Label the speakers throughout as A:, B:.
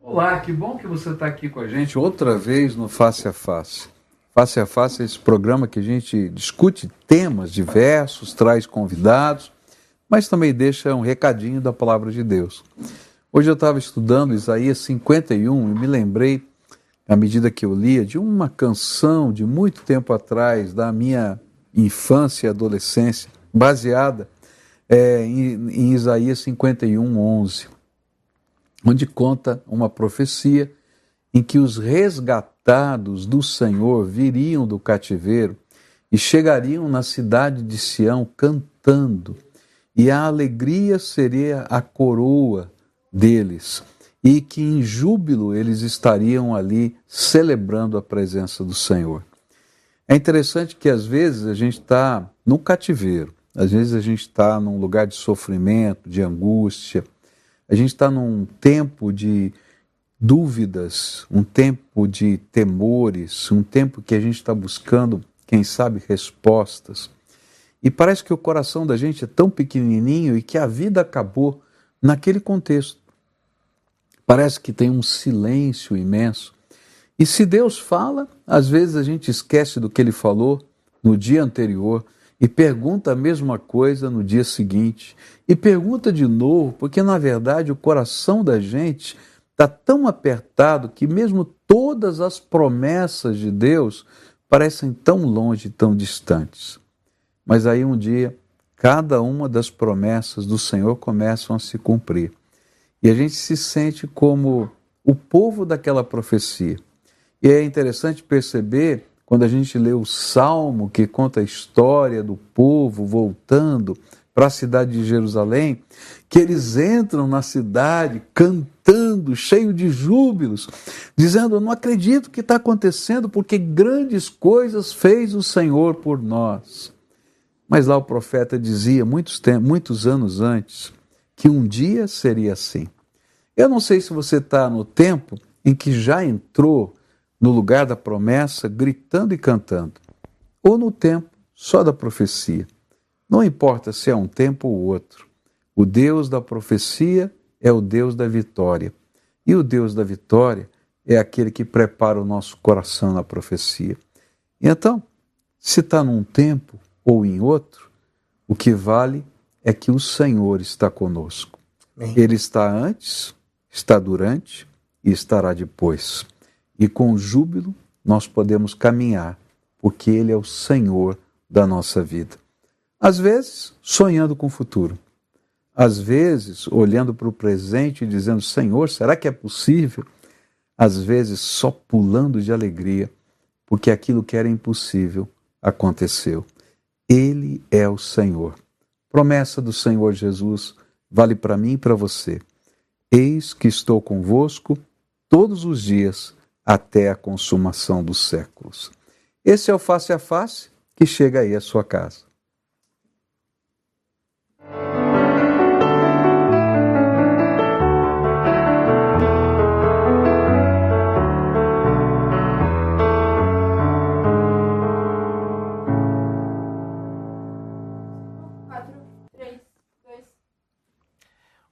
A: Olá, que bom que você está aqui com a gente outra vez no Face a Face. Face a Face é esse programa que a gente discute temas diversos, traz convidados, mas também deixa um recadinho da palavra de Deus. Hoje eu estava estudando Isaías 51 e me lembrei, à medida que eu lia, de uma canção de muito tempo atrás, da minha infância e adolescência, baseada é, em, em Isaías 51, 11 onde conta uma profecia em que os resgatados do Senhor viriam do cativeiro e chegariam na cidade de Sião cantando, e a alegria seria a coroa deles, e que em júbilo eles estariam ali celebrando a presença do Senhor. É interessante que às vezes a gente está no cativeiro, às vezes a gente está num lugar de sofrimento, de angústia, a gente está num tempo de dúvidas, um tempo de temores, um tempo que a gente está buscando, quem sabe, respostas. E parece que o coração da gente é tão pequenininho e que a vida acabou naquele contexto. Parece que tem um silêncio imenso. E se Deus fala, às vezes a gente esquece do que ele falou no dia anterior e pergunta a mesma coisa no dia seguinte. E pergunta de novo, porque na verdade o coração da gente está tão apertado que mesmo todas as promessas de Deus parecem tão longe, tão distantes. Mas aí um dia, cada uma das promessas do Senhor começam a se cumprir. E a gente se sente como o povo daquela profecia. E é interessante perceber quando a gente lê o salmo que conta a história do povo voltando para a cidade de Jerusalém, que eles entram na cidade cantando, cheio de júbilos, dizendo: Eu não acredito que está acontecendo, porque grandes coisas fez o Senhor por nós. Mas lá o profeta dizia, muitos, muitos anos antes, que um dia seria assim. Eu não sei se você está no tempo em que já entrou no lugar da promessa, gritando e cantando, ou no tempo só da profecia. Não importa se é um tempo ou outro. O Deus da profecia é o Deus da vitória. E o Deus da vitória é aquele que prepara o nosso coração na profecia. então, se está num tempo ou em outro, o que vale é que o Senhor está conosco. Ele está antes, está durante e estará depois e com júbilo nós podemos caminhar, porque Ele é o Senhor da nossa vida. Às vezes, sonhando com o futuro. Às vezes, olhando para o presente e dizendo: Senhor, será que é possível? Às vezes, só pulando de alegria, porque aquilo que era impossível aconteceu. Ele é o Senhor. Promessa do Senhor Jesus vale para mim e para você. Eis que estou convosco todos os dias até a consumação dos séculos. Esse é o face a face que chega aí à sua casa.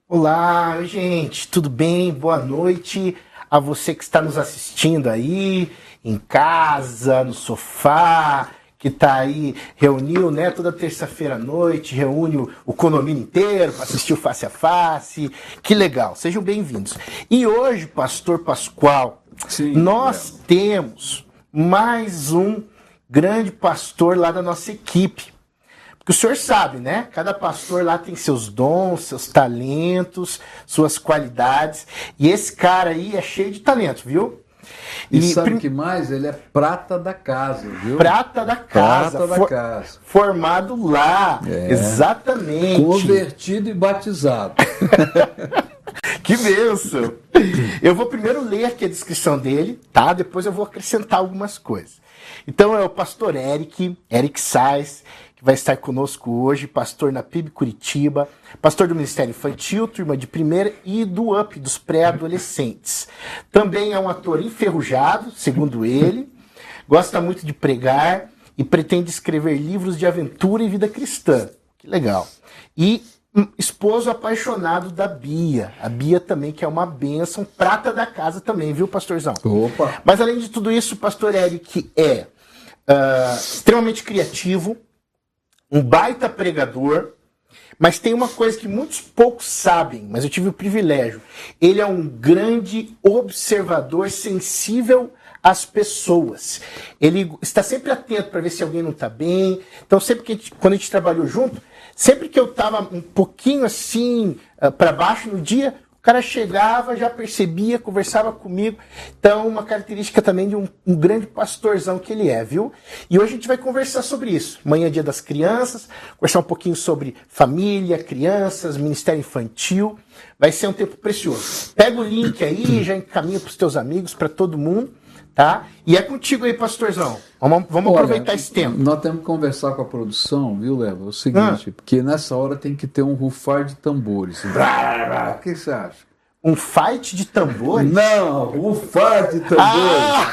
B: Olá, gente, tudo bem? Boa noite a você que está nos assistindo aí, em casa, no sofá, que está aí, reuniu, né, toda terça-feira à noite, reúne o condomínio inteiro para assistir o Face a Face. Que legal, sejam bem-vindos. E hoje, Pastor Pascoal, Sim, nós é. temos mais um grande pastor lá da nossa equipe. Porque o senhor sabe, né? Cada pastor lá tem seus dons, seus talentos, suas qualidades. E esse cara aí é cheio de talento, viu?
A: E, e sabe o prim... que mais? Ele é prata da casa, viu?
B: Prata da casa.
A: Prata da casa.
B: Formado lá. É. Exatamente.
A: Convertido e batizado.
B: que benção! Eu vou primeiro ler aqui a descrição dele, tá? Depois eu vou acrescentar algumas coisas. Então é o pastor Eric, Eric Sais vai estar conosco hoje, pastor na PIB Curitiba, pastor do Ministério Infantil, turma de primeira e do UP, dos pré-adolescentes. Também é um ator enferrujado, segundo ele, gosta muito de pregar e pretende escrever livros de aventura e vida cristã. Que legal. E um esposo apaixonado da Bia. A Bia também, que é uma bênção, prata da casa também, viu, pastorzão?
A: Opa!
B: Mas além de tudo isso, o pastor Eric é uh, extremamente criativo, um baita pregador, mas tem uma coisa que muitos poucos sabem, mas eu tive o privilégio. Ele é um grande observador sensível às pessoas. Ele está sempre atento para ver se alguém não está bem. Então, sempre que a gente, quando a gente trabalhou junto, sempre que eu estava um pouquinho assim uh, para baixo no dia, cara chegava, já percebia, conversava comigo. Então, uma característica também de um, um, grande pastorzão que ele é, viu? E hoje a gente vai conversar sobre isso. Manhã, dia das crianças, conversar um pouquinho sobre família, crianças, ministério infantil. Vai ser um tempo precioso. Pega o link aí, já encaminha para os teus amigos, para todo mundo. Tá? E é contigo aí, pastorzão. Vamos, vamos Olha, aproveitar esse tempo.
A: Nós temos que conversar com a produção, viu, Leva? É o seguinte, ah. porque nessa hora tem que ter um rufar de tambores. O que você acha?
B: Um fight de tambores?
A: Não, um fight de tambores. Ah!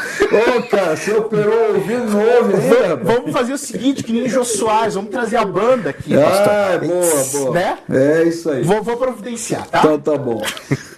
A: Ô, cara, você operou o ouvido
B: ainda? Vamos fazer o seguinte, que nem Jô Soares, vamos trazer a banda aqui,
A: ah, boa, boa. Né? É isso aí.
B: Vou, vou providenciar, tá?
A: Então tá bom.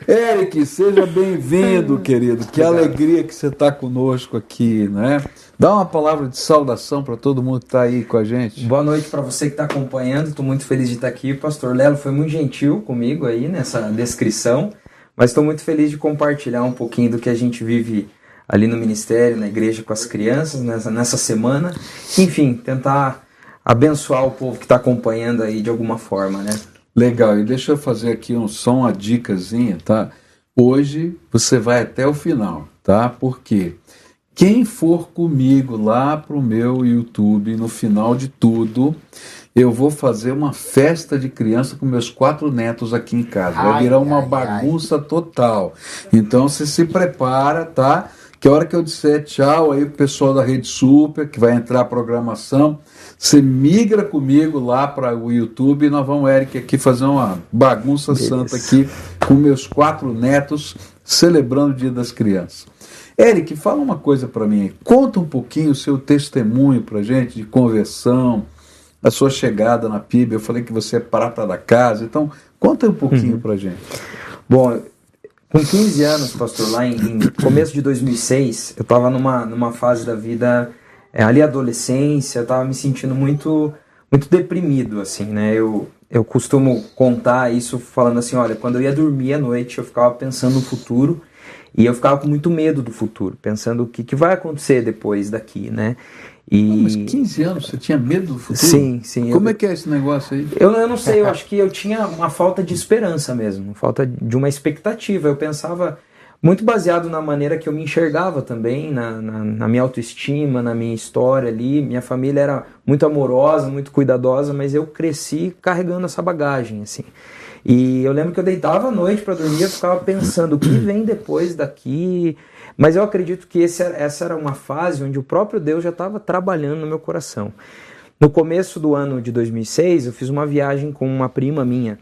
A: Eric, seja bem-vindo, querido. Que Obrigado. alegria que você está conosco aqui, né? Dá uma palavra de saudação para todo mundo que está aí com a gente.
C: Boa noite para você que está acompanhando. Estou muito feliz de estar aqui. O pastor Lelo foi muito gentil comigo aí nessa descrição. Mas estou muito feliz de compartilhar um pouquinho do que a gente vive ali no ministério, na igreja com as crianças nessa, nessa semana. Enfim, tentar abençoar o povo que está acompanhando aí de alguma forma, né?
A: Legal, e deixa eu fazer aqui um, só uma dicasinha, tá? Hoje você vai até o final, tá? Porque quem for comigo lá pro meu YouTube, no final de tudo, eu vou fazer uma festa de criança com meus quatro netos aqui em casa. Vai virar uma bagunça total. Então você se prepara, tá? Que a hora que eu disser tchau aí pro pessoal da Rede Super, que vai entrar a programação, você migra comigo lá para o YouTube e nós vamos, Eric, aqui fazer uma bagunça Beleza. santa aqui com meus quatro netos celebrando o Dia das Crianças. Eric, fala uma coisa para mim. Conta um pouquinho o seu testemunho para gente de conversão, a sua chegada na PIB. Eu falei que você é prata da casa, então conta um pouquinho uhum. para gente.
C: Bom, com 15 anos, pastor, lá em, em começo de 2006, eu estava numa, numa fase da vida, é, ali adolescência, eu estava me sentindo muito muito deprimido, assim, né? Eu, eu costumo contar isso falando assim, olha, quando eu ia dormir à noite, eu ficava pensando no futuro e eu ficava com muito medo do futuro, pensando o que, que vai acontecer depois daqui, né?
A: E... Não, mas 15 anos, você tinha medo do futuro?
C: Sim, sim.
A: Como eu... é que é esse negócio aí?
C: Eu, eu não sei, eu acho que eu tinha uma falta de esperança mesmo, falta de uma expectativa. Eu pensava, muito baseado na maneira que eu me enxergava também, na, na, na, minha autoestima, na minha história ali. Minha família era muito amorosa, muito cuidadosa, mas eu cresci carregando essa bagagem, assim. E eu lembro que eu deitava à noite para dormir, eu ficava pensando o que vem depois daqui, mas eu acredito que esse, essa era uma fase onde o próprio Deus já estava trabalhando no meu coração. No começo do ano de 2006, eu fiz uma viagem com uma prima minha.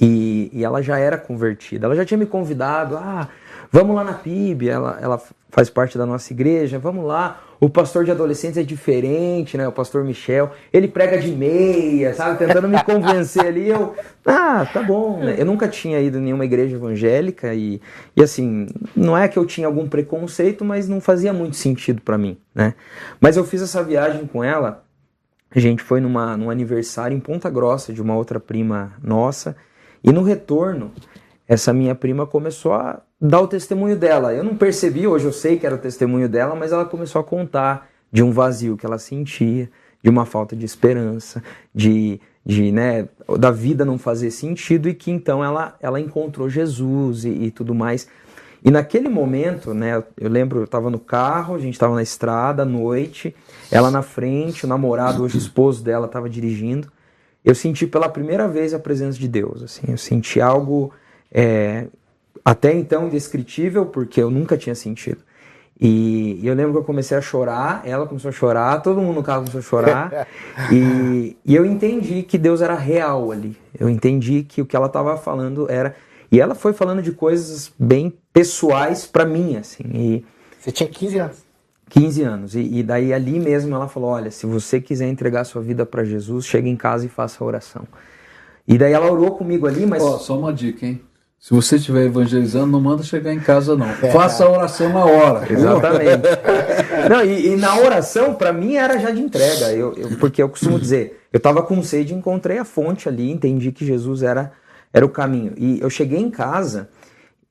C: E, e ela já era convertida. Ela já tinha me convidado. Ah, vamos lá na PIB. Ela, ela faz parte da nossa igreja. Vamos lá. O pastor de adolescentes é diferente, né? O pastor Michel, ele prega de meia, sabe? Tentando me convencer ali. Eu, ah, tá bom. Né? Eu nunca tinha ido em nenhuma igreja evangélica e, e assim, não é que eu tinha algum preconceito, mas não fazia muito sentido para mim, né? Mas eu fiz essa viagem com ela. A gente foi numa, num aniversário em Ponta Grossa de uma outra prima nossa. E no retorno, essa minha prima começou a dar o testemunho dela. Eu não percebi, hoje eu sei que era o testemunho dela, mas ela começou a contar de um vazio que ela sentia, de uma falta de esperança, de, de né, da vida não fazer sentido e que então ela, ela encontrou Jesus e, e tudo mais. E naquele momento, né, eu lembro, eu estava no carro, a gente estava na estrada à noite, ela na frente, o namorado, hoje esposo dela, estava dirigindo. Eu senti pela primeira vez a presença de Deus, assim, eu senti algo é, até então indescritível, porque eu nunca tinha sentido. E, e, eu lembro que eu comecei a chorar, ela começou a chorar, todo mundo no carro começou a chorar. e, e, eu entendi que Deus era real ali. Eu entendi que o que ela estava falando era. E ela foi falando de coisas bem pessoais para mim, assim. E,
B: Você tinha 15 anos?
C: 15 anos. E, e, daí ali mesmo ela falou: olha, se você quiser entregar sua vida para Jesus, chegue em casa e faça a oração. E daí ela orou comigo ali, mas.
A: Ó, só uma dica, hein? Se você estiver evangelizando, não manda chegar em casa, não. É. Faça a oração na hora.
C: Exatamente. não, e, e, na oração, para mim, era já de entrega. Eu, eu, porque eu costumo dizer, eu estava com sede, encontrei a fonte ali, entendi que Jesus era, era o caminho. E eu cheguei em casa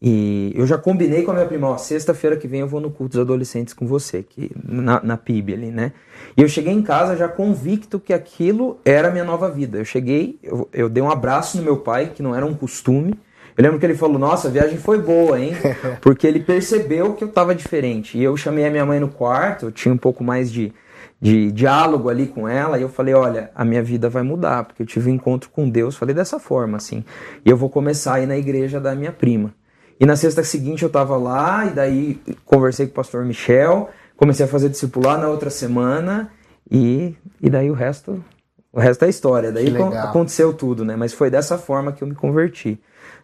C: e eu já combinei com a minha prima, ó, sexta-feira que vem eu vou no culto dos adolescentes com você, que, na, na PIB ali, né? E eu cheguei em casa já convicto que aquilo era a minha nova vida. Eu cheguei, eu, eu dei um abraço no meu pai, que não era um costume, eu lembro que ele falou: Nossa, a viagem foi boa, hein? Porque ele percebeu que eu estava diferente. E eu chamei a minha mãe no quarto, eu tinha um pouco mais de, de diálogo ali com ela. E eu falei: Olha, a minha vida vai mudar, porque eu tive um encontro com Deus. Falei dessa forma, assim. E eu vou começar a ir na igreja da minha prima. E na sexta seguinte eu estava lá, e daí conversei com o pastor Michel, comecei a fazer discipular na outra semana, e, e daí o resto. O resto é história. Daí aconteceu tudo, né? Mas foi dessa forma que eu me converti.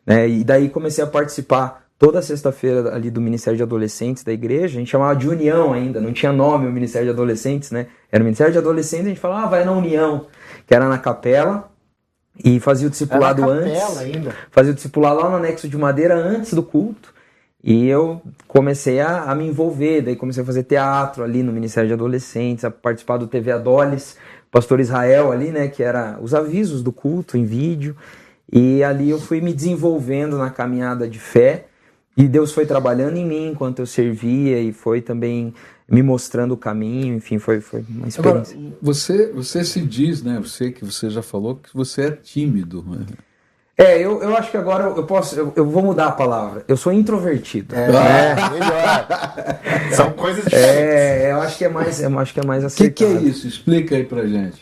C: Né? E daí comecei a participar toda sexta-feira ali do Ministério de Adolescentes da igreja, a gente chamava de União ainda, não tinha nome o Ministério de Adolescentes, né? Era o Ministério de Adolescentes, a gente falava, ah, vai na União, que era na capela, e fazia o discipulado era na antes. Ainda. Fazia o discipulado lá no anexo de madeira antes do culto. E eu comecei a, a, me envolver, daí comecei a fazer teatro ali no Ministério de Adolescentes, a participar do TV Adoles, Pastor Israel ali, né, que era os avisos do culto em vídeo. E ali eu fui me desenvolvendo na caminhada de fé. E Deus foi trabalhando em mim enquanto eu servia e foi também me mostrando o caminho, enfim, foi, foi uma experiência.
A: Agora, você, você se diz, né? Você que você já falou que você é tímido. Né?
C: É, eu, eu acho que agora eu posso, eu, eu vou mudar a palavra. Eu sou introvertido.
B: É, é. melhor. São coisas diferentes.
C: É, eu acho que é mais, eu acho que é mais
A: acertado. O que, que é isso? Explica aí pra gente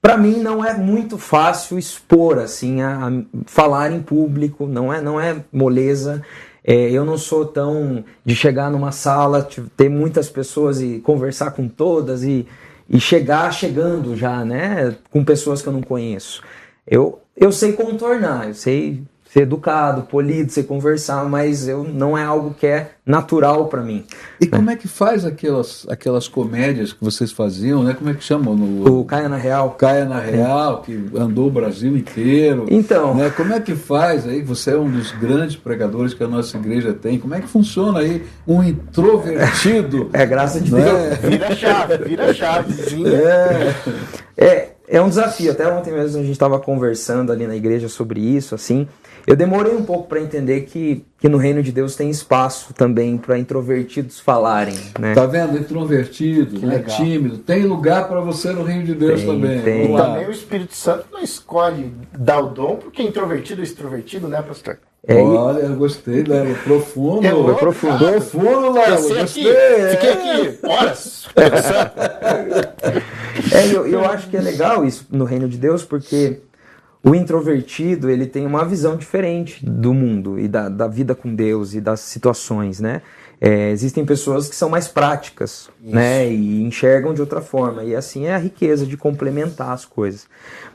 C: para mim não é muito fácil expor assim a, a, falar em público não é não é moleza. É, eu não sou tão de chegar numa sala ter muitas pessoas e conversar com todas e, e chegar chegando já né com pessoas que eu não conheço. Eu eu sei contornar eu sei ser educado, polido, ser conversar, mas eu não é algo que é natural para mim.
A: E né? como é que faz aquelas, aquelas comédias que vocês faziam, né? Como é que chamam? No,
C: o Caia na Real.
A: Caia na Real, é. que andou o Brasil inteiro.
C: Então.
A: Né? Como é que faz aí? Você é um dos grandes pregadores que a nossa igreja tem. Como é que funciona aí um introvertido?
C: é, graças a
B: Deus. Né? Vira chave, vira chave.
C: É. é. É um desafio. Até ontem mesmo a gente estava conversando ali na igreja sobre isso, assim. Eu demorei um pouco para entender que, que no reino de Deus tem espaço também para introvertidos falarem, né?
A: Tá vendo? Introvertido, né? tímido, tem lugar para você no reino de Deus tem, também.
B: Tem. E também o Espírito Santo não escolhe dar o dom porque é introvertido ou extrovertido, né, pastor?
A: É, Olha, eu gostei, Léo. Profundo.
C: É louco, profundo.
A: Cara. Profundo, Léo.
B: Gostei. Aqui, fiquei aqui horas.
C: é, eu, eu acho que é legal isso no reino de Deus, porque o introvertido ele tem uma visão diferente do mundo e da, da vida com Deus e das situações, né? É, existem pessoas que são mais práticas, Isso. né? E enxergam de outra forma. E assim é a riqueza de complementar as coisas.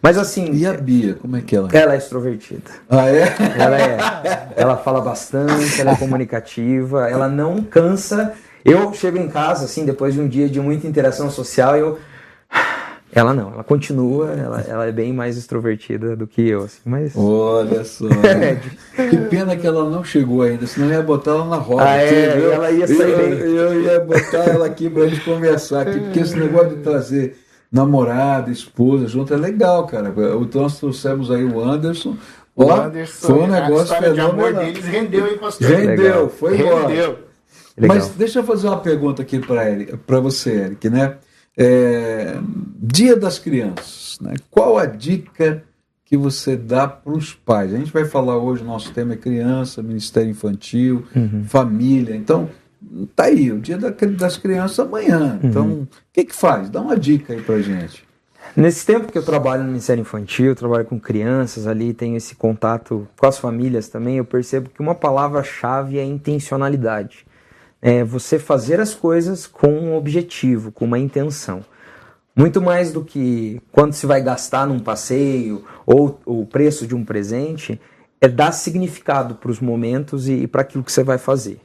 C: Mas assim.
A: E a Bia, como é que ela
C: é? Ela é extrovertida.
A: Ah, é?
C: Ela é. Ela fala bastante, ela é comunicativa, ela não cansa. Eu chego em casa, assim, depois de um dia de muita interação social, eu ela não, ela continua, ela, ela é bem mais extrovertida do que eu, assim, mas...
A: Olha só, que pena que ela não chegou ainda, senão eu ia botar ela na roda.
C: Ah, é, eu, ela ia sair
A: eu, eu, ia botar ela aqui pra gente conversar aqui, porque esse negócio de trazer namorada, esposa junto é legal, cara. Então nós trouxemos aí o Anderson,
B: o Anderson, foi um negócio a de amor deles rendeu, hein, pastor?
A: Rendeu, legal. foi embora. Rendeu. Mas deixa eu fazer uma pergunta aqui para você, Eric, né? É, dia das Crianças, né? qual a dica que você dá para os pais? A gente vai falar hoje, nosso tema é criança, Ministério Infantil, uhum. família. Então, tá aí, o dia das crianças amanhã. Uhum. Então, o que, que faz? Dá uma dica aí para gente.
C: Nesse tempo que eu trabalho no Ministério Infantil, trabalho com crianças ali, tenho esse contato com as famílias também, eu percebo que uma palavra-chave é intencionalidade é você fazer as coisas com um objetivo, com uma intenção. Muito mais do que quando se vai gastar num passeio ou o preço de um presente, é dar significado para os momentos e, e para aquilo que você vai fazer.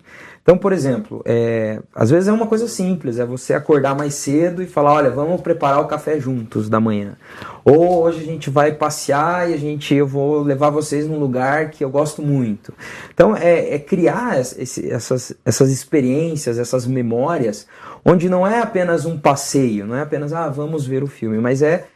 C: Então, por exemplo, é, às vezes é uma coisa simples, é você acordar mais cedo e falar, olha, vamos preparar o café juntos da manhã. Ou hoje a gente vai passear e a gente, eu vou levar vocês num lugar que eu gosto muito. Então, é, é criar esse, essas, essas experiências, essas memórias, onde não é apenas um passeio, não é apenas, ah, vamos ver o filme, mas é,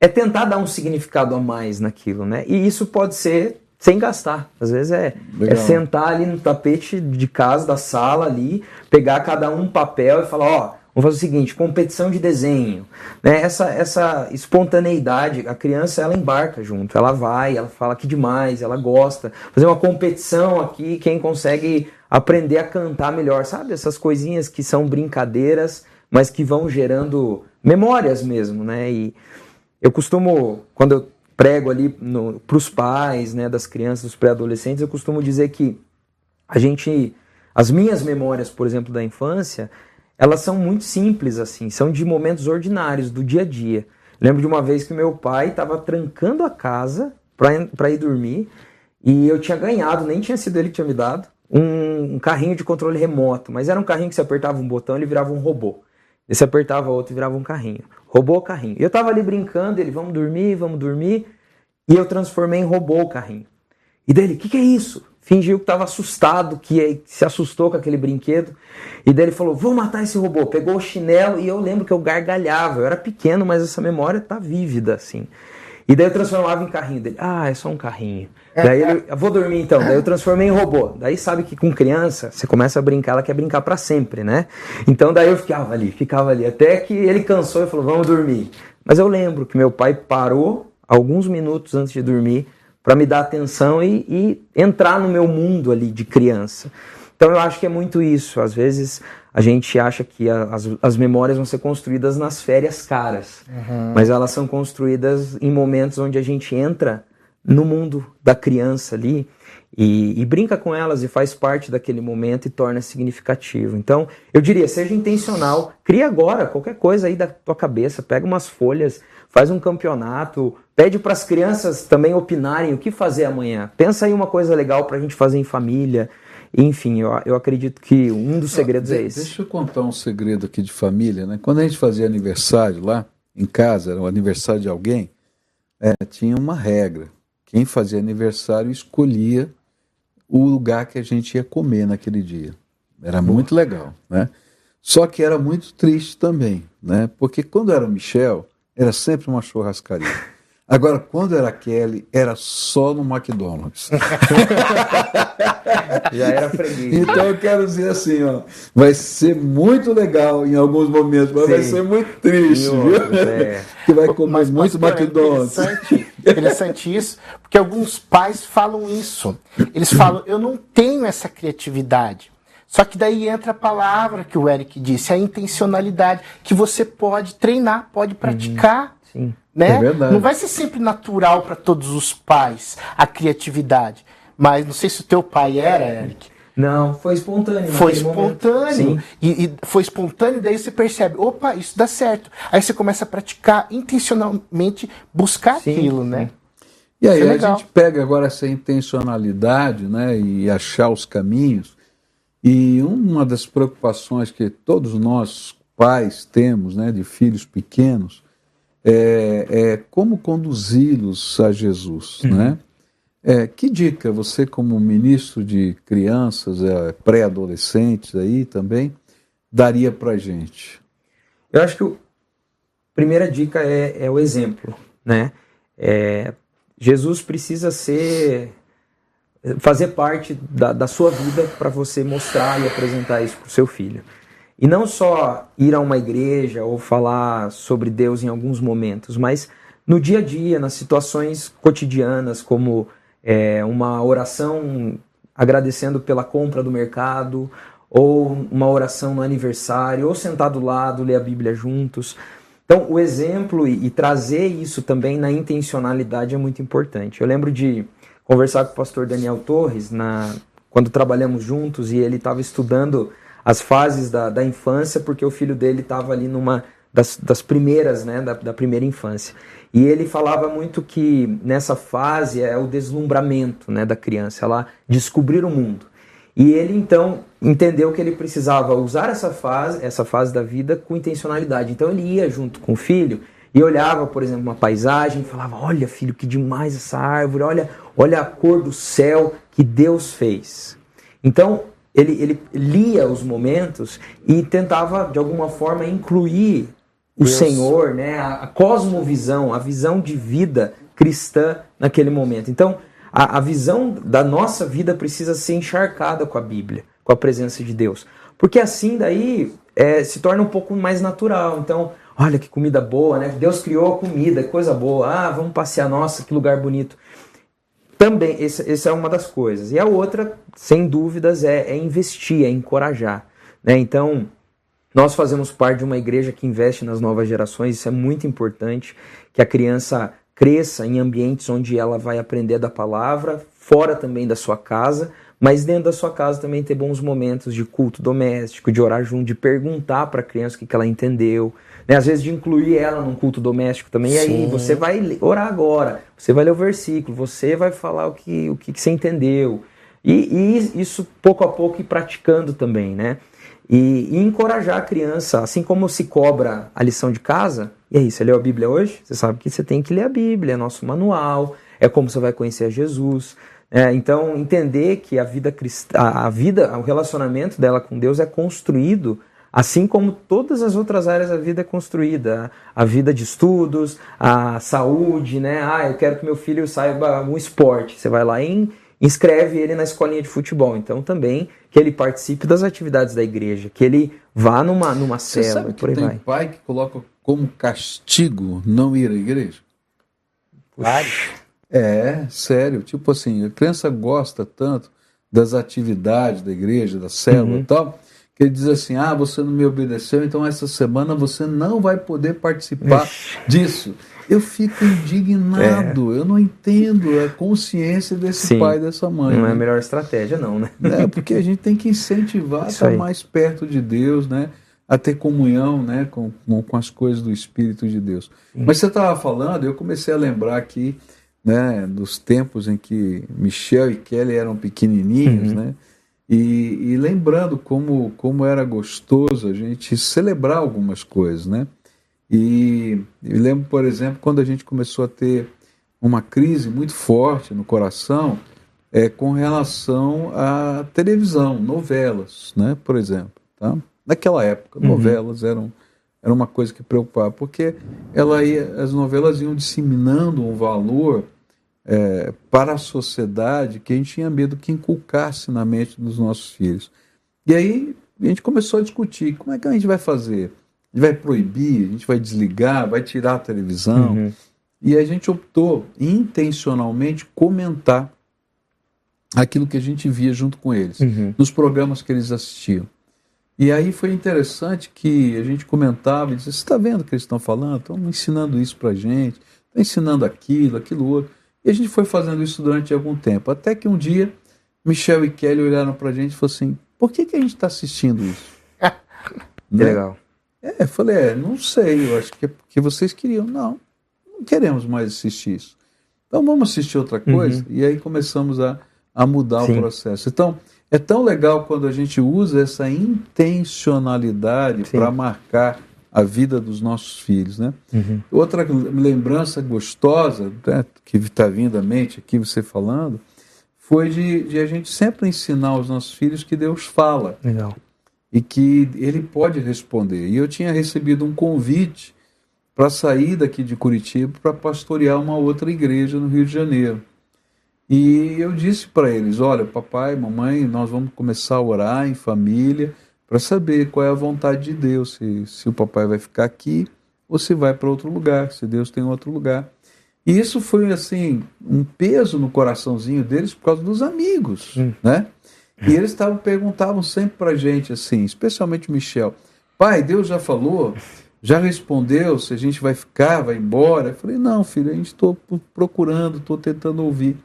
C: é tentar dar um significado a mais naquilo, né? E isso pode ser sem gastar. Às vezes é, é, sentar ali no tapete de casa, da sala ali, pegar cada um papel e falar, ó, vamos fazer o seguinte, competição de desenho. Né? Essa, essa espontaneidade, a criança ela embarca junto, ela vai, ela fala que demais, ela gosta. Fazer uma competição aqui, quem consegue aprender a cantar melhor, sabe? Essas coisinhas que são brincadeiras, mas que vão gerando memórias mesmo, né? E eu costumo, quando eu prego ali para os pais, né, das crianças, dos pré-adolescentes, eu costumo dizer que a gente, as minhas memórias, por exemplo, da infância, elas são muito simples assim, são de momentos ordinários do dia a dia. Lembro de uma vez que meu pai estava trancando a casa para ir dormir e eu tinha ganhado, nem tinha sido ele que tinha me dado, um, um, carrinho de controle remoto, mas era um carrinho que você apertava um botão ele virava um robô. E você apertava outro e virava um carrinho. Roubou o carrinho. Eu tava ali brincando, ele, vamos dormir, vamos dormir. E eu transformei em robô o carrinho. E dele, o que, que é isso? Fingiu que estava assustado, que se assustou com aquele brinquedo. E daí ele falou: Vou matar esse robô. Pegou o chinelo e eu lembro que eu gargalhava. Eu era pequeno, mas essa memória tá vívida, assim. E daí eu transformava em carrinho dele. Ah, é só um carrinho. Daí ele, eu vou dormir então. Daí eu transformei em robô. Daí sabe que com criança, você começa a brincar, ela quer brincar para sempre, né? Então daí eu ficava ali, ficava ali. Até que ele cansou e falou, vamos dormir. Mas eu lembro que meu pai parou alguns minutos antes de dormir para me dar atenção e, e entrar no meu mundo ali de criança. Então eu acho que é muito isso. Às vezes a gente acha que as, as memórias vão ser construídas nas férias caras, uhum. mas elas são construídas em momentos onde a gente entra no mundo da criança ali e, e, brinca com elas e faz parte daquele momento e torna significativo. Então, eu diria, seja intencional, cria agora qualquer coisa aí da tua cabeça, pega umas folhas, faz um campeonato, pede para as crianças também opinarem o que fazer amanhã. Pensa aí uma coisa legal para a gente fazer em família. Enfim, eu, eu acredito que um dos segredos
A: ah,
C: é esse.
A: Deixa eu contar um segredo aqui de família. Né? Quando a gente fazia aniversário lá em casa, era o aniversário de alguém, é, tinha uma regra quem fazia aniversário escolhia o lugar que a gente ia comer naquele dia. Era muito legal, né? Só que era muito triste também, né? Porque quando era o Michel, era sempre uma churrascaria. Agora, quando era Kelly, era só no McDonald's.
C: Já era freguês.
A: Então eu quero dizer assim, ó, vai ser muito legal em alguns momentos, mas Sim. vai ser muito triste, viu? É. Que vai comer mas, muito mas, McDonald's.
B: É interessante, interessante isso, porque alguns pais falam isso. Eles falam, eu não tenho essa criatividade. Só que daí entra a palavra que o Eric disse, a intencionalidade, que você pode treinar, pode praticar. Uhum. Sim. Né? É não vai ser sempre natural para todos os pais a criatividade. Mas não sei se o teu pai era, Eric.
C: Não, foi espontâneo.
B: Foi espontâneo. E, e, foi espontâneo, daí você percebe, opa, isso dá certo. Aí você começa a praticar intencionalmente, buscar sim, aquilo, né?
A: E aí é a gente pega agora essa intencionalidade, né, e achar os caminhos. E uma das preocupações que todos nós pais temos, né, de filhos pequenos, é, é como conduzi-los a Jesus, uhum. né? É, que dica você, como ministro de crianças, é, pré-adolescentes aí também, daria para gente?
C: Eu acho que a primeira dica é, é o exemplo, né? É, Jesus precisa ser fazer parte da, da sua vida para você mostrar e apresentar isso para o seu filho. E não só ir a uma igreja ou falar sobre Deus em alguns momentos, mas no dia a dia, nas situações cotidianas, como é, uma oração agradecendo pela compra do mercado, ou uma oração no aniversário, ou sentar do lado, ler a Bíblia juntos. Então, o exemplo e, e trazer isso também na intencionalidade é muito importante. Eu lembro de conversar com o pastor Daniel Torres na, quando trabalhamos juntos e ele estava estudando as fases da, da infância, porque o filho dele estava ali numa, das, das primeiras, né, da, da primeira infância. E ele falava muito que nessa fase é o deslumbramento né, da criança, ela descobrir o mundo. E ele então entendeu que ele precisava usar essa fase, essa fase da vida com intencionalidade. Então ele ia junto com o filho e olhava, por exemplo, uma paisagem e falava: "Olha, filho, que demais essa árvore, olha, olha a cor do céu que Deus fez". Então, ele, ele lia os momentos e tentava de alguma forma incluir o Deus. Senhor, né, a, cosmovisão, a visão de vida cristã naquele momento. Então, a, a visão da nossa vida precisa ser encharcada com a Bíblia, com a presença de Deus. Porque assim daí é, se torna um pouco mais natural. Então, olha que comida boa, né? Deus criou a comida, coisa boa. Ah, vamos passear, nossa, que lugar bonito. Também, essa é uma das coisas. E a outra, sem dúvidas, é, é investir, é encorajar. Né? Então, nós fazemos parte de uma igreja que investe nas novas gerações, isso é muito importante, que a criança cresça em ambientes onde ela vai aprender da palavra, fora também da sua casa, mas dentro da sua casa também ter bons momentos de culto doméstico, de orar junto, de perguntar para a criança o que, que ela entendeu, né? às vezes de incluir ela num culto doméstico também. Sim. E aí você vai orar agora, você vai ler o versículo, você vai falar o que, o que, que você entendeu. E, e, isso pouco a pouco ir praticando também, né? E, e, encorajar a criança, assim como se cobra a lição de casa. E aí, você leu a Bíblia hoje? Você sabe que você tem que ler a Bíblia, é nosso manual, é como você vai conhecer Jesus. É, então, entender que a vida cristã, a vida, o relacionamento dela com Deus é construído assim como todas as outras áreas da vida é construída, a vida de estudos, a saúde, né? Ah, eu quero que meu filho saiba um esporte. Você vai lá e inscreve ele na escolinha de futebol. Então também que ele participe das atividades da igreja, que ele vá numa, numa Você
A: sabe
C: que por aí
A: tem
C: vai.
A: pai que coloca como castigo não ir à igreja?
C: Vários.
A: É, sério. Tipo assim, a criança gosta tanto das atividades da igreja, da célula uhum. e tal, que ele diz assim: ah, você não me obedeceu, então essa semana você não vai poder participar disso eu fico indignado. É. Eu não entendo a consciência desse Sim. pai e dessa mãe.
C: Não
A: né?
C: é a melhor estratégia, não, né?
A: É, porque a gente tem que incentivar a estar mais perto de Deus, né? A ter comunhão né? com, com, com as coisas do Espírito de Deus. Sim. Mas você estava falando, eu comecei a lembrar aqui né, dos tempos em que Michel e Kelly eram pequenininhos, uhum. né? E, e, lembrando como, como era gostoso a gente celebrar algumas coisas, né? E eu lembro, por exemplo, quando a gente começou a ter uma crise muito forte no coração é, com relação à televisão, novelas, né, por exemplo. Tá? Naquela época, uhum. novelas eram, eram uma coisa que preocupava, porque ela ia, as novelas iam disseminando um valor é, para a sociedade que a gente tinha medo que inculcasse na mente dos nossos filhos. E aí a gente começou a discutir como é que a gente vai fazer gente vai proibir, a gente vai desligar, vai tirar a televisão. Uhum. E a gente optou intencionalmente comentar aquilo que a gente via junto com eles, uhum. nos programas que eles assistiam. E aí foi interessante que a gente comentava e disse: Você está vendo o que eles estão falando? Estão ensinando isso para a gente, estão ensinando aquilo, aquilo outro. E a gente foi fazendo isso durante algum tempo. Até que um dia, Michel e Kelly olharam para a gente e falaram assim: Por que, que a gente está assistindo isso?
C: né? Legal.
A: É, eu falei, é, não sei, eu acho que é porque vocês queriam. Não, não queremos mais assistir isso. Então vamos assistir outra coisa. Uhum. E aí começamos a, a mudar Sim. o processo. Então, é tão legal quando a gente usa essa intencionalidade para marcar a vida dos nossos filhos. Né? Uhum. Outra lembrança gostosa né, que está vindo à mente aqui, você falando, foi de, de, a gente sempre ensinar aos nossos filhos que Deus fala.
C: Legal
A: e que ele pode responder. E eu tinha recebido um convite para sair daqui de Curitiba para pastorear uma outra igreja no Rio de Janeiro. E eu disse para eles: Olha, papai, mamãe, nós vamos começar a orar em família para saber qual é a vontade de Deus, se, se o papai vai ficar aqui ou se vai para outro lugar, se Deus tem outro lugar. E isso foi assim um peso no coraçãozinho deles por causa dos amigos, hum. né? E eles tavam, perguntavam sempre para a gente assim, especialmente Michel, pai, Deus já falou? Já respondeu se a gente vai ficar, vai embora? Eu falei, não, filho, a gente estou procurando, estou tentando ouvir.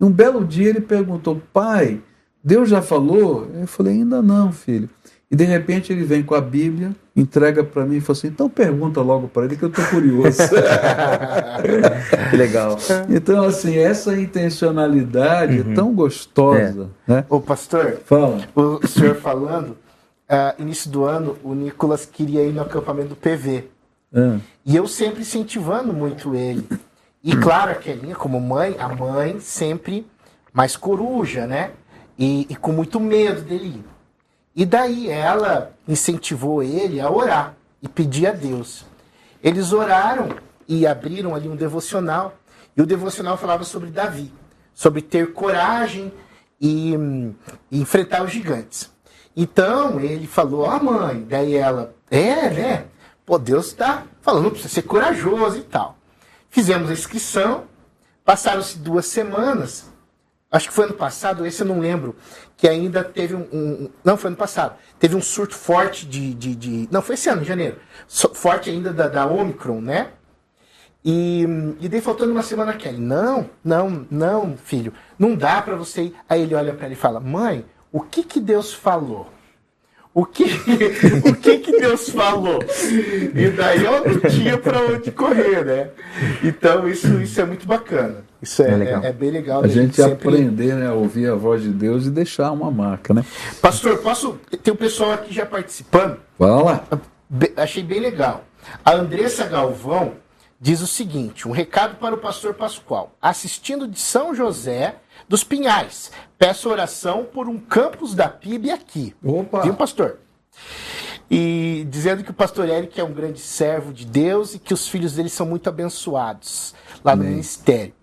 A: Um belo dia ele perguntou, pai, Deus já falou? Eu falei, ainda não, filho. E de repente ele vem com a Bíblia, entrega para mim e fala assim: então pergunta logo para ele que eu estou curioso.
C: que legal.
A: Então, assim, essa intencionalidade uhum. é tão gostosa. É. Né?
B: Ô, pastor,
A: Fala.
B: o senhor falando, uh, início do ano, o Nicolas queria ir no acampamento do PV.
A: É.
B: E eu sempre incentivando muito ele. E claro, a Kelinha, como mãe, a mãe sempre mais coruja, né? E, e com muito medo dele ir. E daí ela incentivou ele a orar e pedir a Deus. Eles oraram e abriram ali um devocional. E o devocional falava sobre Davi, sobre ter coragem e, e enfrentar os gigantes. Então ele falou: oh, mãe. Daí ela: É, né? Pô, Deus está falando para você ser corajoso e tal. Fizemos a inscrição, passaram-se duas semanas, acho que foi ano passado, esse eu não lembro, que ainda teve um. um não, foi ano passado. Teve um surto forte de. de, de não, foi esse ano, em janeiro. Forte ainda da, da Omicron, né? E, e daí faltando uma semana Kelly, não, não, não, filho, não dá para você ir. Aí ele olha para ele e fala: Mãe, o que que Deus falou? O que, o que, que Deus falou? E daí eu não tinha para onde correr, né? Então isso, isso é muito bacana. Isso é, é, é, é bem legal.
A: A gente sempre... aprender né, a ouvir a voz de Deus e deixar uma marca, né?
B: Pastor, posso. Tem um pessoal aqui já participando.
A: Fala lá.
B: Achei bem legal. A Andressa Galvão diz o seguinte: um recado para o pastor Pascoal. Assistindo de São José dos Pinhais. Peço oração por um campus da PIB aqui.
A: Opa!
B: Viu, pastor? E dizendo que o pastor Eric é um grande servo de Deus e que os filhos dele são muito abençoados lá no Amém. ministério.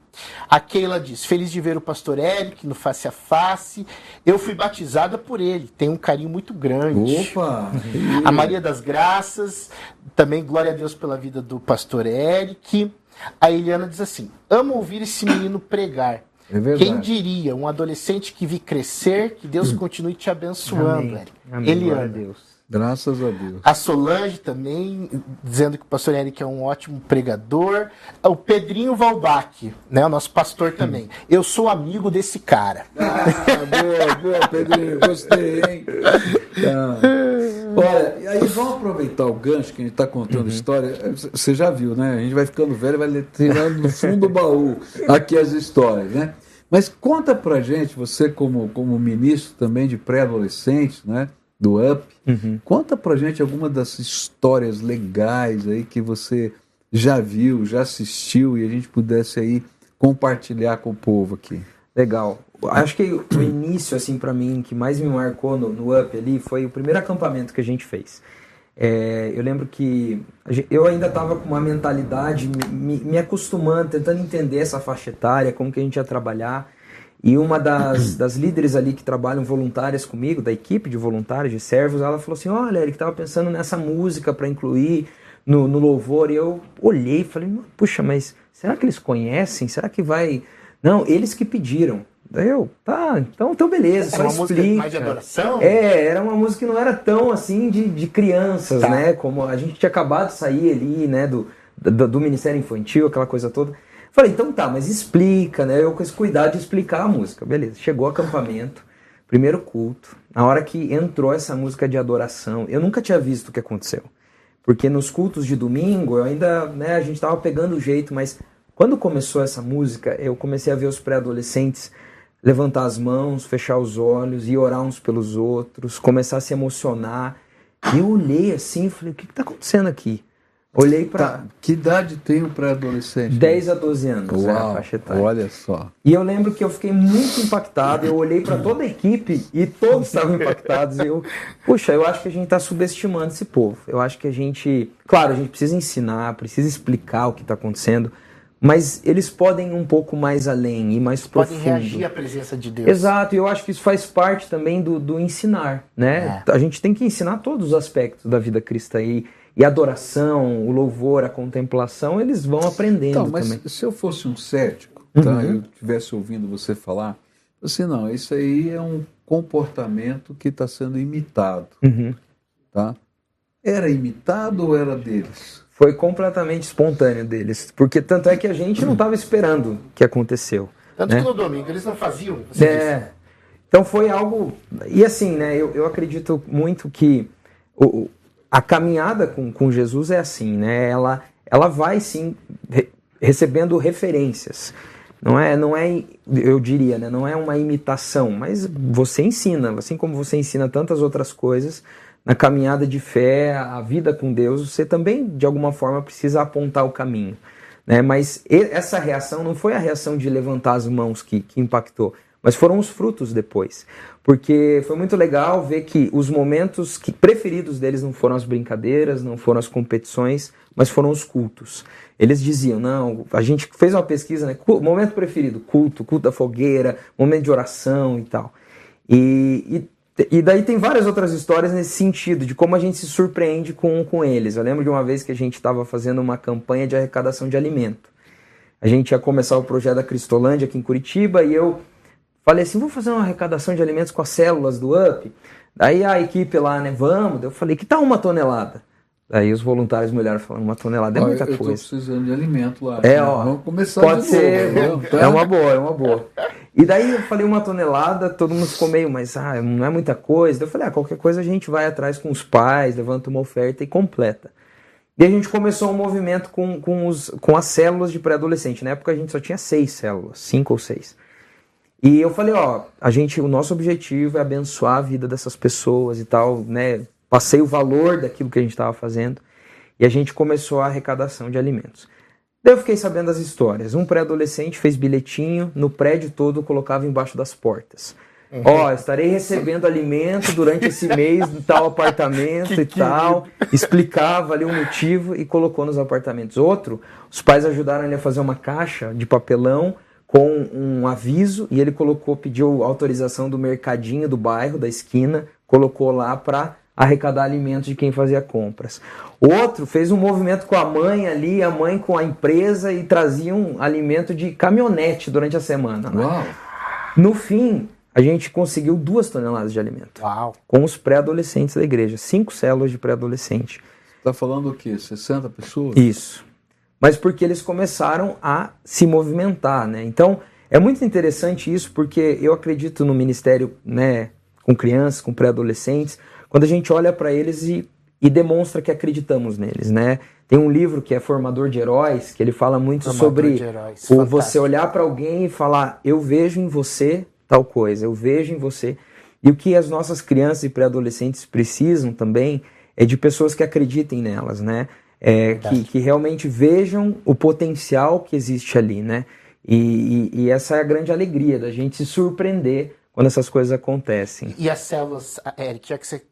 B: A Keila diz: Feliz de ver o pastor Eric no face a face. Eu fui batizada por ele, tenho um carinho muito grande.
A: Opa!
B: a Maria das Graças, também glória a Deus pela vida do pastor Eric. A Eliana diz assim: Amo ouvir esse menino pregar.
A: É
B: Quem diria, um adolescente que vi crescer, que Deus hum. continue te abençoando, Amém.
C: Amém. Eliana. Deus.
A: Graças a Deus.
B: A Solange também, dizendo que o pastor Eric é um ótimo pregador. O Pedrinho Valbach, né, o nosso pastor também. Eu sou amigo desse cara.
A: Ah, boa, boa, Pedrinho, gostei, hein? Olha, e aí vamos aproveitar o gancho que a gente está contando uhum. história. Você já viu, né? A gente vai ficando velho, vai tirando no fundo do baú aqui as histórias, né? Mas conta pra gente, você como, como ministro também de pré-adolescentes, né? Do UP, uhum. conta pra gente alguma das histórias legais aí que você já viu, já assistiu e a gente pudesse aí compartilhar com o povo aqui.
C: Legal. Acho que o início, assim, para mim, que mais me marcou no, no UP ali foi o primeiro acampamento que a gente fez. É, eu lembro que eu ainda estava com uma mentalidade, me, me, acostumando, tentando entender essa faixa etária, como que a gente ia trabalhar. E uma das, das líderes ali que trabalham voluntárias comigo, da equipe de voluntários, de servos, ela falou assim: Olha, Eric, estava pensando nessa música para incluir no, no louvor. E eu olhei e falei: Puxa, mas será que eles conhecem? Será que vai. Não, eles que pediram. Daí eu, tá, então, então beleza, só
B: uma
C: explica.
B: música mais de adoração?
C: É, era uma música que não era tão assim de, de crianças, tá. né? Como a gente tinha acabado de sair ali, né, do, do, do, Ministério Infantil, aquela coisa toda. Falei, então tá, mas explica, né? Eu com esse cuidado de explicar a música. Beleza, chegou o acampamento, primeiro culto. Na hora que entrou essa música de adoração, eu nunca tinha visto o que aconteceu. Porque nos cultos de domingo, eu ainda, né, a gente tava pegando o jeito, mas quando começou essa música, eu comecei a ver os pré-adolescentes levantar as mãos, fechar os olhos e orar uns pelos outros, começar a se emocionar. E eu olhei assim e falei: o que está acontecendo aqui? Olhei para. Tá.
A: Que idade tem o pré-adolescente?
C: 10 a 12 anos.
A: Né, Uau, é olha só.
C: E eu lembro que eu fiquei muito impactado. Eu olhei para toda a equipe e todos estavam impactados. E eu, puxa, eu acho que a gente está subestimando esse povo. Eu acho que a gente. Claro, a gente precisa ensinar, precisa explicar o que está acontecendo mas eles podem ir um pouco mais além e mais
B: podem
C: profundo.
B: Podem reagir à presença de Deus.
C: Exato, e eu acho que isso faz parte também do, do ensinar, né? É. A gente tem que ensinar todos os aspectos da vida cristã e, e a adoração, o louvor, a contemplação, eles vão aprendendo então,
A: mas
C: também.
A: se eu fosse um cético, tá? Uhum. eu estivesse ouvindo você falar, assim, não, isso aí é um comportamento que está sendo imitado,
C: uhum.
A: tá? Era imitado ou era deles?
C: Foi completamente espontâneo deles. Porque tanto é que a gente não estava esperando que aconteceu.
B: Tanto
C: né?
B: que no domingo eles não faziam.
C: É. Então foi algo. E assim, né? Eu, eu acredito muito que o, a caminhada com, com Jesus é assim, né? Ela, ela vai sim re, recebendo referências. Não é, não é, eu diria, né? Não é uma imitação, mas você ensina, assim como você ensina tantas outras coisas na caminhada de fé, a vida com Deus, você também de alguma forma precisa apontar o caminho. Né? Mas essa reação não foi a reação de levantar as mãos que, que impactou, mas foram os frutos depois. Porque foi muito legal ver que os momentos que, preferidos deles não foram as brincadeiras, não foram as competições, mas foram os cultos. Eles diziam, não, a gente fez uma pesquisa, né? Momento preferido, culto, culto da fogueira, momento de oração e tal. E, e, e, daí tem várias outras histórias nesse sentido, de como a gente se surpreende com, com eles. Eu lembro de uma vez que a gente estava fazendo uma campanha de arrecadação de alimento. A gente ia começar o projeto da Cristolândia aqui em Curitiba e eu falei assim, vou fazer uma arrecadação de alimentos com as células do UP. Daí a equipe lá, né, vamos. Eu falei, que tal uma tonelada? Aí os voluntários me olharam falando, uma tonelada é muita
A: eu
C: coisa.
A: Eu tô precisando de alimento lá.
C: É, ó.
A: Vamos começar
C: pode
A: de
C: ser.
A: novo.
C: É uma boa, é uma boa. E daí eu falei uma tonelada, todo mundo ficou meio, mas ah, não é muita coisa. Eu falei, ah, qualquer coisa a gente vai atrás com os pais, levanta uma oferta e completa. E a gente começou um movimento com, com, os, com as células de pré-adolescente. Na época a gente só tinha seis células, cinco ou seis. E eu falei, ó, a gente, o nosso objetivo é abençoar a vida dessas pessoas e tal, né? Passei o valor daquilo que a gente estava fazendo. E a gente começou a arrecadação de alimentos. Daí eu fiquei sabendo as histórias. Um pré-adolescente fez bilhetinho, no prédio todo colocava embaixo das portas. Uhum. Ó, oh, estarei recebendo alimento durante esse mês no tal apartamento e tal. Explicava ali o motivo e colocou nos apartamentos. Outro, os pais ajudaram ele a fazer uma caixa de papelão com um aviso e ele colocou, pediu autorização do mercadinho do bairro, da esquina, colocou lá para arrecadar alimentos de quem fazia compras. Outro fez um movimento com a mãe ali, a mãe com a empresa e traziam alimento de caminhonete durante a semana. Né? No fim, a gente conseguiu duas toneladas de alimento.
B: Uau.
C: Com os pré-adolescentes da igreja. Cinco células de pré-adolescente.
A: Está falando o quê? 60 pessoas?
C: Isso. Mas porque eles começaram a se movimentar, né? Então, é muito interessante isso, porque eu acredito no ministério, né, com crianças, com pré-adolescentes, quando a gente olha para eles e, e demonstra que acreditamos neles, né? Tem um livro que é Formador de Heróis, que ele fala muito Formador sobre o você olhar para alguém e falar: Eu vejo em você tal coisa, eu vejo em você. E o que as nossas crianças e pré-adolescentes precisam também é de pessoas que acreditem nelas, né? É, que, que, realmente vejam o potencial que existe ali, né? E, e, e, essa é a grande alegria da gente se surpreender quando essas coisas acontecem.
B: E as células, Eric, já que você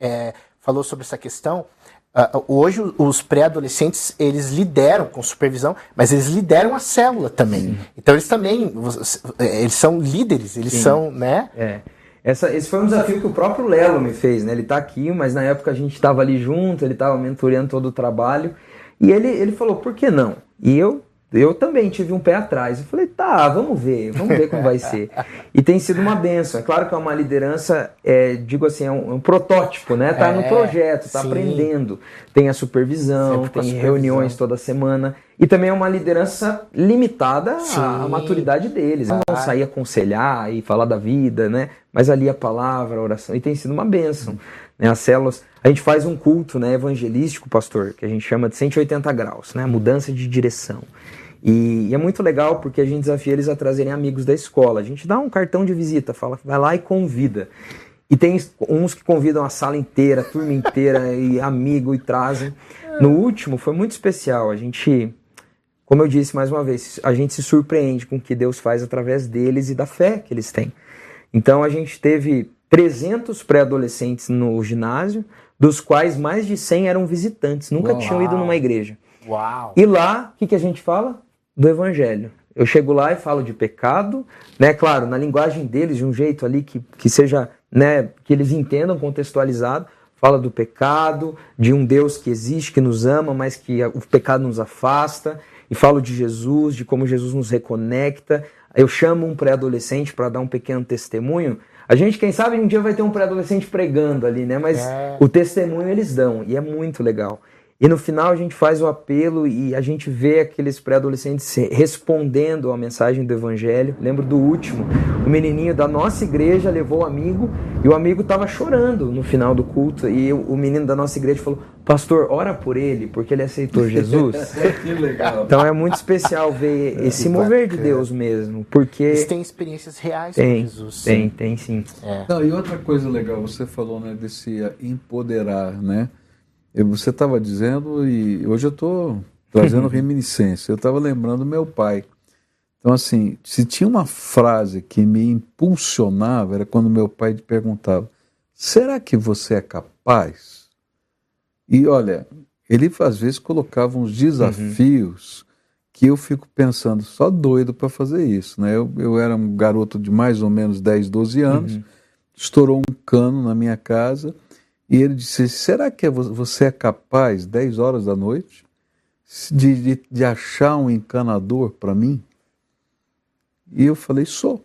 B: é, falou sobre essa questão. Uh, hoje os pré-adolescentes eles lideram com supervisão, mas eles lideram a célula também. Sim. Então eles também eles são líderes, eles Sim. são, né?
C: É. Essa, esse foi um desafio que o próprio Lelo me fez, né? Ele está aqui, mas na época a gente estava ali junto, ele estava mentoreando todo o trabalho. E ele, ele falou, por que não? E eu eu também tive um pé atrás. Eu falei, tá, vamos ver, vamos ver como vai ser. E tem sido uma benção. É claro que é uma liderança, é, digo assim, é um, um, protótipo, né? Tá é, no projeto, tá sim. aprendendo. Tem a supervisão, tem supervisão. reuniões toda semana. E também é uma liderança limitada à, à, maturidade deles. Não vão sair aconselhar e falar da vida, né? Mas ali a palavra, a oração. E tem sido uma benção. Né? As células. A gente faz um culto né, evangelístico, pastor, que a gente chama de 180 graus, né? Mudança de direção. E, e, é muito legal porque a gente desafia eles a trazerem amigos da escola. A gente dá um cartão de visita, fala, vai lá e convida. E tem uns que convidam a sala inteira, a turma inteira, e amigo, e trazem. No último foi muito especial. A gente, como eu disse mais uma vez, a gente se surpreende com o que Deus faz através deles e da fé que eles têm. Então a gente teve 300 pré-adolescentes no ginásio, dos quais mais de 100 eram visitantes, nunca Uau. tinham ido numa igreja.
B: Uau.
C: E lá, o que, que a gente fala? Do Evangelho. Eu chego lá e falo de pecado, né? Claro, na linguagem deles, de um jeito ali que, que seja, né? Que eles entendam contextualizado. Fala do pecado, de um Deus que existe, que nos ama, mas que o pecado nos afasta. E falo de Jesus, de como Jesus nos reconecta. Eu chamo um pré-adolescente para dar um pequeno testemunho. A gente, quem sabe, um dia vai ter um pré-adolescente pregando ali, né? Mas é. o testemunho eles dão e é muito legal. E no final a gente faz o apelo e a gente vê aqueles pré-adolescentes respondendo à mensagem do evangelho. Lembro do último, o menininho da nossa igreja levou o amigo e o amigo estava chorando no final do culto e o menino da nossa igreja falou: "Pastor, ora por ele, porque ele aceitou Jesus".
A: que legal.
C: Então é muito especial ver esse mover de Deus mesmo, porque
B: Eles têm experiências reais com
C: tem,
B: Jesus.
C: tem, tem sim.
B: É.
A: Não, e outra coisa legal, você falou né, desse empoderar, né? Você estava dizendo, e hoje eu estou trazendo reminiscência, eu estava lembrando meu pai. Então, assim, se tinha uma frase que me impulsionava, era quando meu pai perguntava: será que você é capaz? E olha, ele às vezes colocava uns desafios que eu fico pensando, só doido para fazer isso. Né? Eu, eu era um garoto de mais ou menos 10, 12 anos, estourou um cano na minha casa e ele disse: Será que é vo- você é capaz, 10 horas da noite, de, de, de achar um encanador para mim? E eu falei: Sou.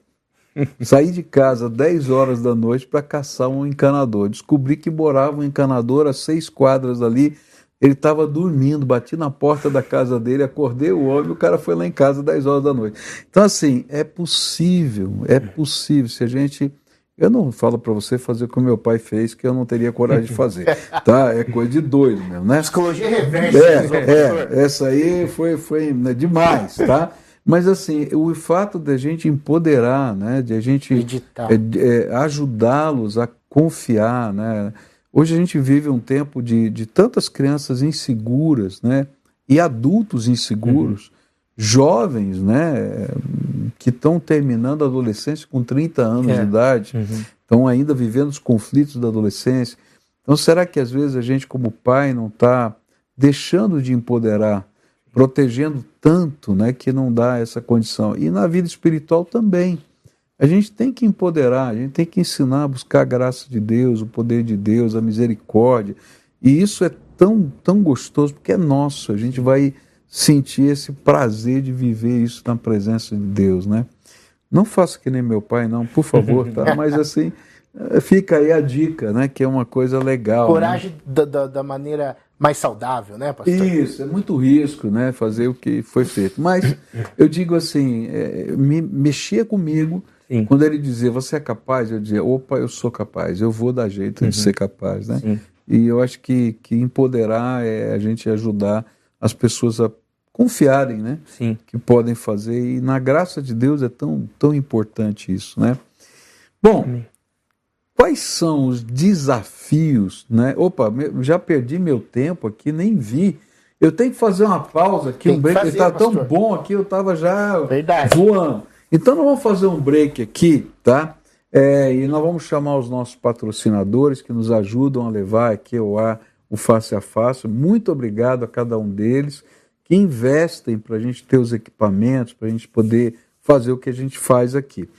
A: Saí de casa 10 horas da noite para caçar um encanador. Descobri que morava um encanador a seis quadras ali. Ele estava dormindo, bati na porta da casa dele, acordei o homem, o cara foi lá em casa 10 horas da noite. Então, assim, é possível, é possível. Se a gente. Eu não falo para você fazer o que meu pai fez, que eu não teria coragem de fazer. Tá? É coisa de doido mesmo, né?
B: Psicologia reversa. né, professor?
A: É, é, essa aí foi, foi né, demais, tá? Mas assim, o fato de a gente empoderar, né, de a gente é, é, ajudá-los a confiar, né? Hoje a gente vive um tempo de, de tantas crianças inseguras, né? E adultos inseguros, jovens, né? Que estão terminando a adolescência com 30 anos
C: É.
A: de idade, estão ainda vivendo os conflitos da adolescência. Então, será que às vezes a gente, como pai, não está deixando de empoderar, protegendo tanto, né, que não dá essa condição? E na vida espiritual também. A gente tem que empoderar, a gente tem que ensinar a buscar a graça de Deus, o poder de Deus, a misericórdia. E isso é tão, tão gostoso, porque é nosso. A gente vai sentir esse prazer de viver isso na presença de Deus, né? Não faça que nem meu pai, não, por favor, tá? Mas assim, eh, fica aí a dica, né? Que é uma coisa legal. né?
B: Coragem da, da, da maneira mais saudável, né, pastor?
A: Isso, é muito risco, né? Fazer o que foi feito. Mas eu digo assim, é, me, mexia comigo
C: Sim.
A: quando ele dizia, você é capaz? Eu dizia, opa, eu sou capaz, eu vou dar jeito de ser capaz, né?
C: Sim.
A: E eu acho que, que empoderar é a gente ajudar as pessoas a confiarem, né?
C: Sim.
A: Que podem fazer. E na graça de Deus é tão, tão importante isso, né? Bom,
C: Amém.
A: quais são os desafios, né? Opa, já perdi meu tempo aqui, nem vi. Eu tenho que fazer uma pausa aqui,
B: Tem
A: um break. Está tão bom aqui, eu estava já
B: Verdade.
A: voando. Então nós vamos fazer um break aqui, tá? É, e nós vamos chamar os nossos patrocinadores que nos ajudam a levar aqui ao ar o Face a Face. Muito obrigado a cada um deles que investem para a gente ter os equipamentos, para a gente poder fazer o que a gente faz aqui.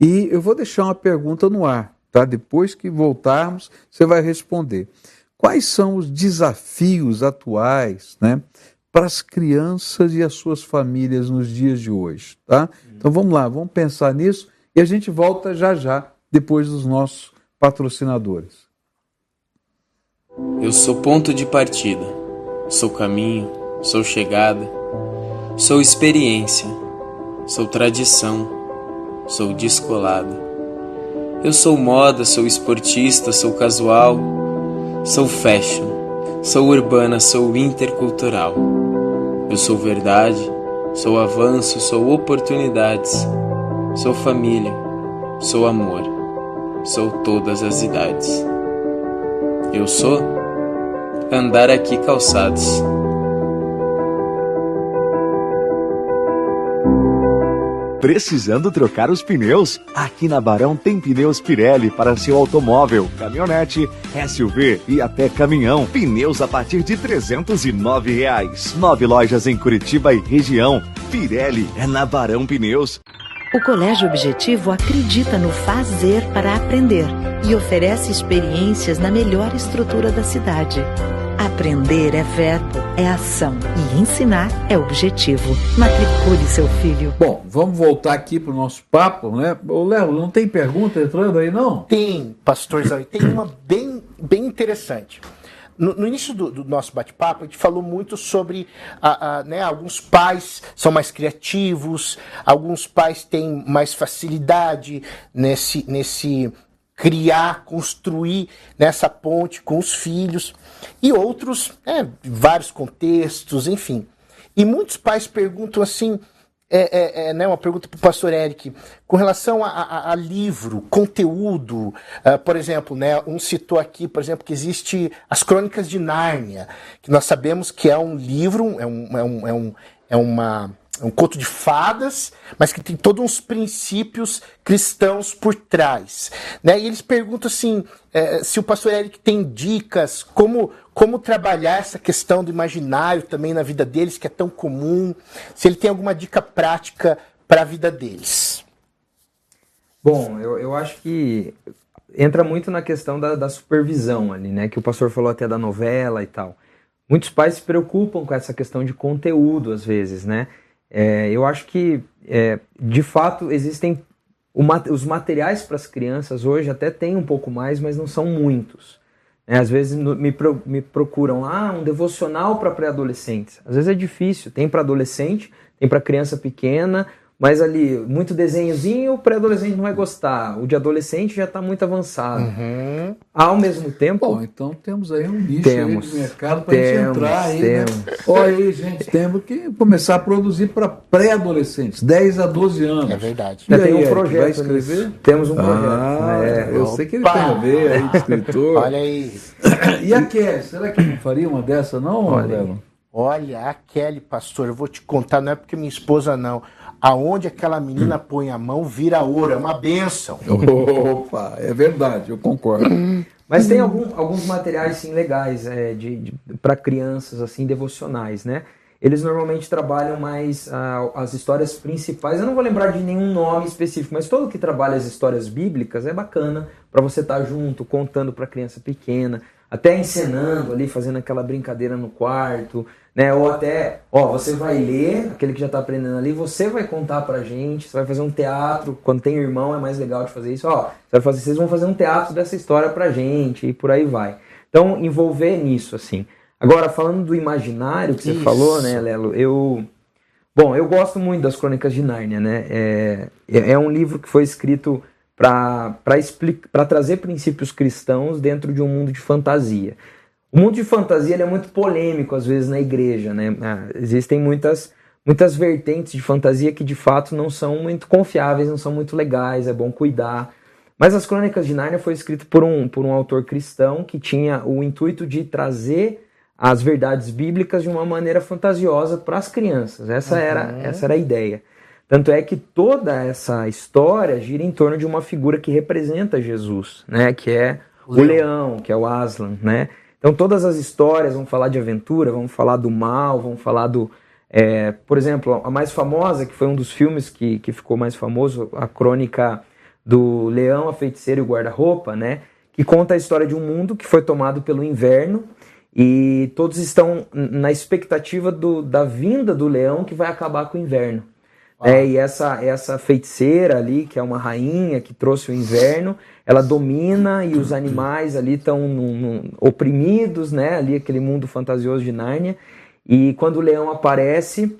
A: E eu vou deixar uma pergunta no ar, tá? Depois que voltarmos, você vai responder. Quais são os desafios atuais, né, para as crianças e as suas famílias nos dias de hoje, tá? Então vamos lá, vamos pensar nisso e a gente volta já já depois dos nossos patrocinadores.
D: Eu sou ponto de partida, sou caminho, sou chegada, sou experiência, sou tradição, sou descolada. Eu sou moda, sou esportista, sou casual, sou fashion, sou urbana, sou intercultural. Eu sou verdade, sou avanço, sou oportunidades, sou família, sou amor, sou todas as idades. Eu sou andar aqui calçados.
E: Precisando trocar os pneus? Aqui na Barão tem pneus Pirelli para seu automóvel, caminhonete, SUV e até caminhão. Pneus a partir de 309 reais. Nove lojas em Curitiba e região. Pirelli é na Barão Pneus.
F: O Colégio Objetivo acredita no fazer para aprender e oferece experiências na melhor estrutura da cidade. Aprender é verbo, é ação e ensinar é objetivo. Matricule seu filho.
A: Bom, vamos voltar aqui para o nosso papo, né? Ô Léo, não tem pergunta entrando aí não?
B: Tem, pastor Zé, tem uma bem, bem interessante. no, no início do, do nosso bate-papo, a gente falou muito sobre a, a, né, alguns pais são mais criativos, alguns pais têm mais facilidade nesse, nesse criar, construir nessa ponte com os filhos, e outros, né, vários contextos, enfim. E muitos pais perguntam assim, é, é, é né, uma pergunta para o pastor Eric, com relação a, a, a livro, conteúdo, uh, por exemplo, né, um citou aqui, por exemplo, que existe as Crônicas de Nárnia, que nós sabemos que é um livro, é, um, é, um, é, um, é uma um conto de fadas, mas que tem todos uns princípios cristãos por trás. Né? E eles perguntam assim, é, se o pastor Eric tem dicas, como, como trabalhar essa questão do imaginário também na vida deles, que é tão comum, se ele tem alguma dica prática para a vida deles.
C: Bom, eu, eu acho que entra muito na questão da, da supervisão ali, né? Que o pastor falou até da novela e tal. Muitos pais se preocupam com essa questão de conteúdo, às vezes, né? É, eu acho que, é, de fato, existem os materiais para as crianças hoje até tem um pouco mais, mas não são muitos. É, às vezes me, pro, me procuram ah, um devocional para pré-adolescentes. Às vezes é difícil, tem para adolescente, tem para criança pequena, mas ali, muito desenhozinho, o pré-adolescente não vai gostar. O de adolescente já está muito avançado. Uhum. Ao mesmo tempo.
A: Bom, então temos aí um nicho temos, aí mercado para gente entrar aí. Né? Temos. Né? Olha aí, gente, temos que começar a produzir para pré-adolescentes, 10 a 12 anos.
B: É verdade.
C: Já tem um projeto. Vai escrever? Temos um projeto.
A: Ah, é, eu sei que ele tem a ver aí, escritor.
B: Olha aí.
A: E a Kelly, será que não faria uma dessa, não, Olha,
B: Olha, a Kelly, pastor, eu vou te contar, não é porque minha esposa não aonde aquela menina põe a mão vira ouro, é uma benção.
A: Opa, é verdade, eu concordo.
C: Mas tem algum, alguns materiais sim legais é, de, de para crianças assim devocionais, né? Eles normalmente trabalham mais ah, as histórias principais. Eu não vou lembrar de nenhum nome específico, mas todo que trabalha as histórias bíblicas é bacana para você estar tá junto, contando para criança pequena, até encenando ali, fazendo aquela brincadeira no quarto, né? Ou até, ó, você vai ler, aquele que já está aprendendo ali, você vai contar pra gente, você vai fazer um teatro, quando tem irmão é mais legal de fazer isso, ó, vai fazer, vocês vão fazer um teatro dessa história pra gente e por aí vai. Então, envolver nisso, assim. Agora, falando do imaginário que você isso. falou, né, Lelo, eu... Bom, eu gosto muito das Crônicas de Nárnia, né? É, é um livro que foi escrito para trazer princípios cristãos dentro de um mundo de fantasia. O mundo de fantasia é muito polêmico às vezes na igreja, né? Ah, existem muitas muitas vertentes de fantasia que de fato não são muito confiáveis, não são muito legais, é bom cuidar. Mas as Crônicas de Nárnia foi escrito por um, por um autor cristão que tinha o intuito de trazer as verdades bíblicas de uma maneira fantasiosa para as crianças. Essa, uhum. era, essa era a ideia. Tanto é que toda essa história gira em torno de uma figura que representa Jesus, né? que é o leão, leão que é o Aslan, né? Então todas as histórias vão falar de aventura, vão falar do mal, vão falar do. É, por exemplo, a mais famosa, que foi um dos filmes que, que ficou mais famoso, a crônica do Leão, a Feiticeira e o Guarda-Roupa, né? Que conta a história de um mundo que foi tomado pelo inverno e todos estão na expectativa do, da vinda do leão que vai acabar com o inverno. É, e essa, essa feiticeira ali, que é uma rainha que trouxe o inverno, ela domina e os animais ali estão oprimidos, né? Ali aquele mundo fantasioso de Nárnia. E quando o leão aparece,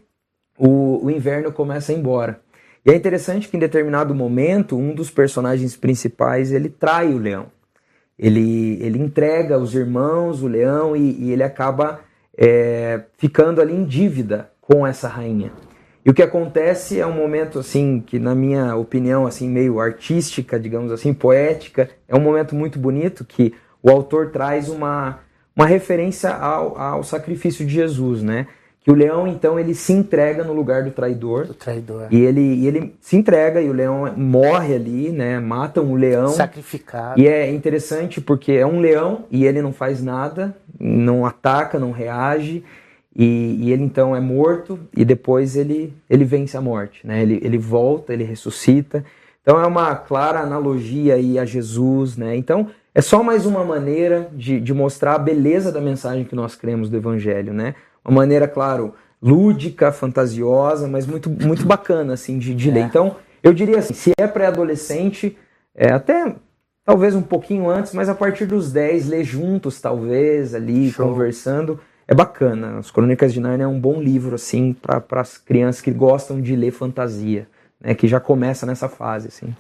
C: o, o inverno começa a ir embora. E é interessante que em determinado momento, um dos personagens principais, ele trai o leão. Ele, ele entrega os irmãos, o leão, e, e ele acaba é, ficando ali em dívida com essa rainha. E o que acontece é um momento assim que na minha opinião assim meio artística, digamos assim, poética, é um momento muito bonito que o autor traz uma, uma referência ao, ao sacrifício de Jesus, né? Que o leão então ele se entrega no lugar do traidor.
B: Do traidor.
C: E ele, e ele se entrega e o leão morre ali, né? Matam o leão.
B: Sacrificado.
C: E é interessante porque é um leão e ele não faz nada, não ataca, não reage e, e, ele então é morto e depois ele, ele vence a morte, né? Ele, ele volta, ele ressuscita. Então é uma clara analogia aí a Jesus, né? Então é só mais uma maneira de, de mostrar a beleza da mensagem que nós cremos do Evangelho, né? Uma maneira, claro, lúdica, fantasiosa, mas muito, muito bacana assim de, de ler. É. Então eu diria assim, se é pré-adolescente, é, até talvez um pouquinho antes, mas a partir dos 10, ler juntos, talvez, ali, Show. conversando. É bacana. As Crônicas de Nárnia é um bom livro, assim, para as crianças que gostam de ler fantasia, né? Que já começa nessa fase, assim.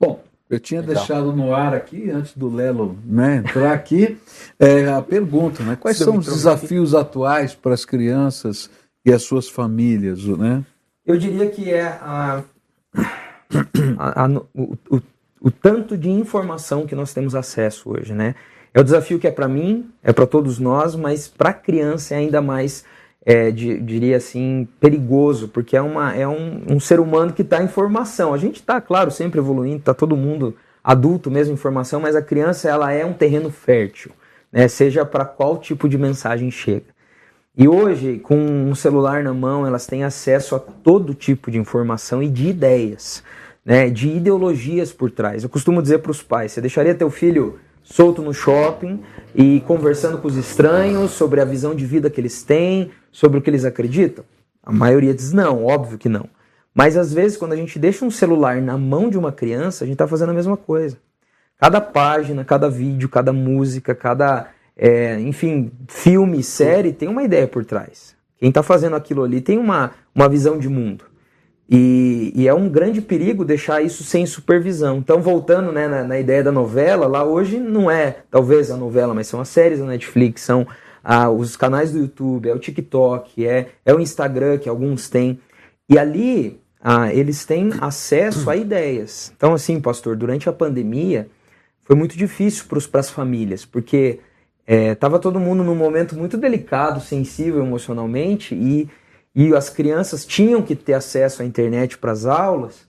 A: Bom, eu tinha Legal. deixado no ar aqui, antes do Lelo né, entrar aqui, é, a pergunta, né? Quais são os desafios aqui? atuais para as crianças e as suas famílias, né?
C: Eu diria que é a, a, a o, o, o tanto de informação que nós temos acesso hoje, né? É o desafio que é para mim, é para todos nós, mas para a criança é ainda mais, é, de, diria assim, perigoso, porque é, uma, é um, um ser humano que está em formação. A gente está, claro, sempre evoluindo, está todo mundo adulto mesmo em formação, mas a criança ela é um terreno fértil, né? seja para qual tipo de mensagem chega. E hoje, com um celular na mão, elas têm acesso a todo tipo de informação e de ideias, né? de ideologias por trás. Eu costumo dizer para os pais: você deixaria teu filho solto no shopping e conversando com os estranhos sobre a visão de vida que eles têm, sobre o que eles acreditam? A maioria diz não, óbvio que não. Mas às vezes, quando a gente deixa um celular na mão de uma criança, a gente está fazendo a mesma coisa. Cada página, cada vídeo, cada música, cada, é, enfim, filme, série tem uma ideia por trás. Quem está fazendo aquilo ali tem uma, uma visão de mundo. E, e, é um grande perigo deixar isso sem supervisão. Então, voltando né, na, na, ideia da novela, lá hoje não é talvez a novela, mas são as séries da Netflix, são ah, os canais do YouTube, é o TikTok, é, é o Instagram que alguns têm. E ali ah, eles têm acesso a ideias. Então, assim, pastor, durante a pandemia foi muito difícil para as famílias, porque estava é, todo mundo num momento muito delicado, sensível emocionalmente e e as crianças tinham que ter acesso à internet para as aulas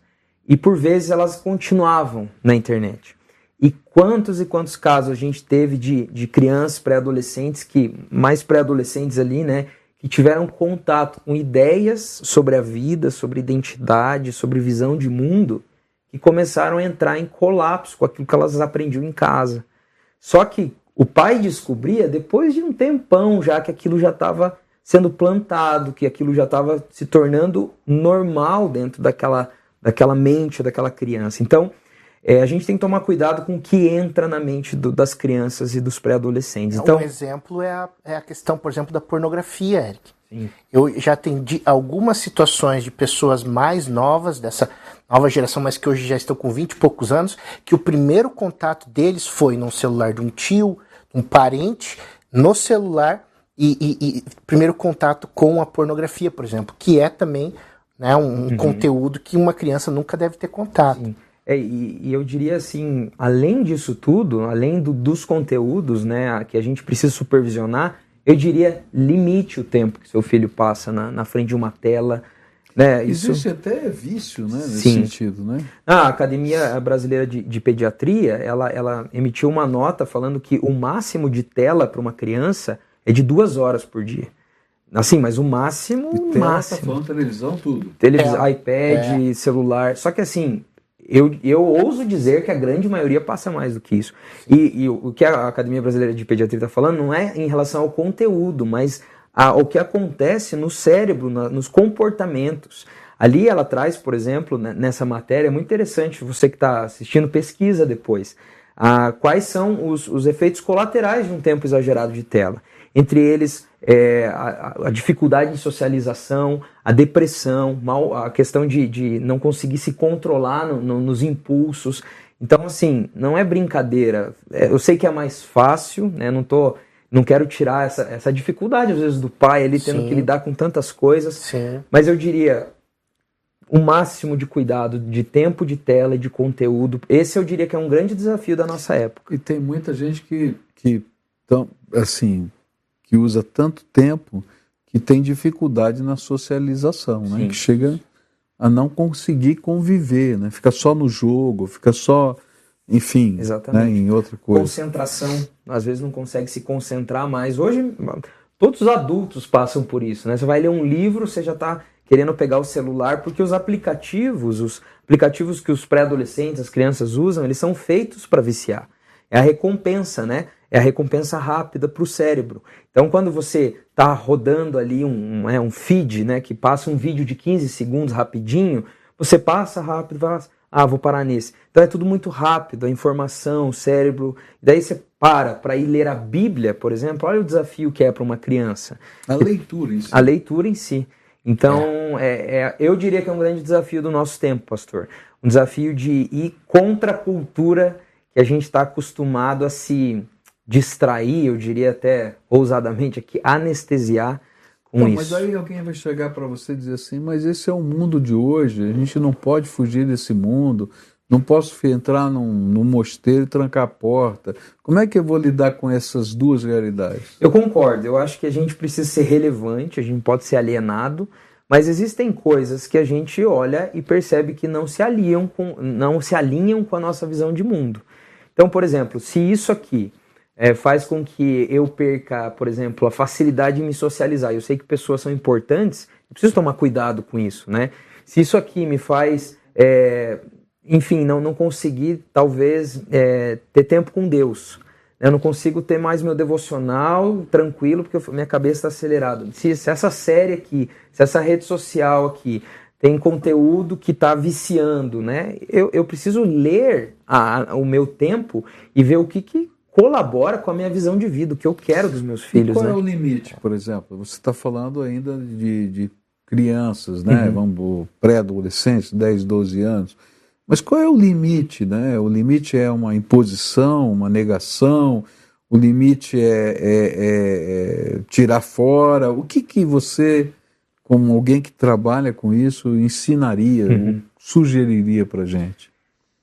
C: e por vezes elas continuavam na internet. E quantos e quantos casos a gente teve de, de crianças pré-adolescentes que, mais pré-adolescentes ali, né, que tiveram contato com ideias sobre a vida, sobre identidade, sobre visão de mundo, que começaram a entrar em colapso com aquilo que elas aprendiam em casa. Só que o pai descobria depois de um tempão já que aquilo já estava sendo plantado, que aquilo já estava se tornando normal dentro daquela, daquela mente, daquela criança. Então, é, a gente tem que tomar cuidado com o que entra na mente do, das crianças e dos pré-adolescentes. Então,
B: um exemplo é a, é a questão, por exemplo, da pornografia, Eric. Sim. Eu já atendi algumas situações de pessoas mais novas, dessa nova geração, mas que hoje já estão com 20 e poucos anos, que o primeiro contato deles foi num celular de um tio, um parente, no celular, e, e, e, primeiro contato com a pornografia, por exemplo, que é também né, um uhum. conteúdo que uma criança nunca deve ter contato.
C: É, e, e, eu diria assim, além disso tudo, além do, dos conteúdos né, que a gente precisa supervisionar, eu diria limite o tempo que seu filho passa na, na frente de uma tela. Né,
A: Existe até vício né, nesse Sim. sentido, né?
C: A Academia Brasileira de, de Pediatria, ela, ela emitiu uma nota falando que o máximo de tela para uma criança é de duas horas por dia. Assim, mas o máximo. E
A: tem
C: máximo.
A: Tá falando televisão, tudo.
C: Televisão, é. iPad, é. celular. Só que assim, eu, eu ouso dizer que a grande maioria passa mais do que isso. E, e, o que a Academia Brasileira de Pediatria está falando não é em relação ao conteúdo, mas ao que acontece no cérebro, na, nos comportamentos. Ali ela traz, por exemplo, nessa matéria, é muito interessante, você que está assistindo, pesquisa depois. Ah, quais são os, os efeitos colaterais de um tempo exagerado de tela entre eles é, a, a, dificuldade de socialização, a depressão, mal, a questão de, de não conseguir se controlar no, no, nos impulsos. Então, assim, não é brincadeira. É, eu sei que é mais fácil, né? Não tô, não quero tirar essa, essa dificuldade, às vezes, do pai, ele tendo Sim. que lidar com tantas coisas.
B: Sim.
C: Mas eu diria, o máximo de cuidado de tempo de tela e de conteúdo. Esse eu diria que é um grande desafio da nossa época.
A: E tem muita gente que, que tão, assim, que usa tanto tempo que tem dificuldade na socialização, né? que chega a não conseguir conviver, né? fica só no jogo, fica só, enfim, né? em outra coisa.
C: Concentração, às vezes não consegue se concentrar mais. Hoje, todos os adultos passam por isso. Né? Você vai ler um livro, você já está querendo pegar o celular, porque os aplicativos, os aplicativos que os pré-adolescentes, as crianças usam, eles são feitos para viciar. É a recompensa, né? É a recompensa rápida para o cérebro. Então, quando você está rodando ali um, um, é, um feed, né, que passa um vídeo de 15 segundos rapidinho, você passa rápido, ah, vou parar nesse. Então é tudo muito rápido, a informação, o cérebro. Daí você para para ir ler a Bíblia, por exemplo. Olha o desafio que é para uma criança.
A: A leitura em si.
C: A leitura em si. Então, é. É, eu diria que é um grande desafio do nosso tempo, pastor. Um desafio de ir contra a cultura que a gente está acostumado a se distrair, eu diria até ousadamente aqui, anestesiar com
A: Não,
C: isso.
A: mas aí alguém vai chegar para você e dizer assim, mas esse é o mundo de hoje, a gente não pode fugir desse mundo, não posso entrar num, num mosteiro e trancar a porta. Como é que eu vou lidar com essas duas realidades?
C: Eu concordo, eu acho que a gente precisa ser relevante, a gente pode ser alienado, mas existem coisas que a gente olha e percebe que não se alinham com, não se alinham com a nossa visão de mundo. Então, por exemplo, se isso aqui é, faz com que eu perca, por exemplo, a facilidade de me socializar. Eu sei que pessoas são importantes, eu preciso tomar cuidado com isso, né? Se isso aqui me faz, é, enfim, não, não conseguir, talvez, é, ter tempo com Deus. Eu não consigo ter mais meu devocional tranquilo, porque minha cabeça está acelerada. Se, se essa série aqui, se essa rede social aqui tem conteúdo que está viciando, né? Eu, eu preciso ler a, o meu tempo e ver o que, que colabora com a minha visão de vida, o que eu quero dos meus filhos.
A: E qual
C: né?
A: é o limite, por exemplo? Você está falando ainda de, de crianças, né?
C: Uhum.
A: Vamos, pré-adolescentes, 10, 12 anos. Mas qual é o limite, né? O limite é uma imposição, uma negação, o limite é, é- é- é tirar fora. O que, que você, como alguém que trabalha com isso, ensinaria,
C: Uhum.
A: sugeriria para gente?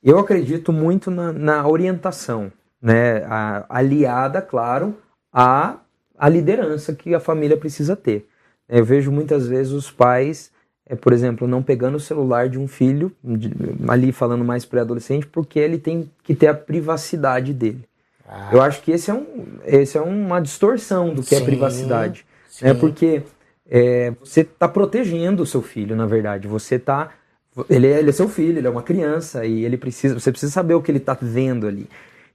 C: Eu acredito muito na, na orientação, né? A- aliada, claro, à, à liderança que a família precisa ter. Eu vejo muitas vezes os pais, é, por exemplo, não pegando o celular de um filho, de- ali falando mais pré-adolescente, porque ele tem que ter a privacidade dele. Eu acho que esse é, um, esse é uma distorção do que é
B: Sim,
C: privacidade.
B: sim.
C: Né? Porque é, você está protegendo o seu filho, na verdade. Você está. Ele é, ele é seu filho, ele é uma criança e ele precisa. Você precisa saber o que ele está vendo ali.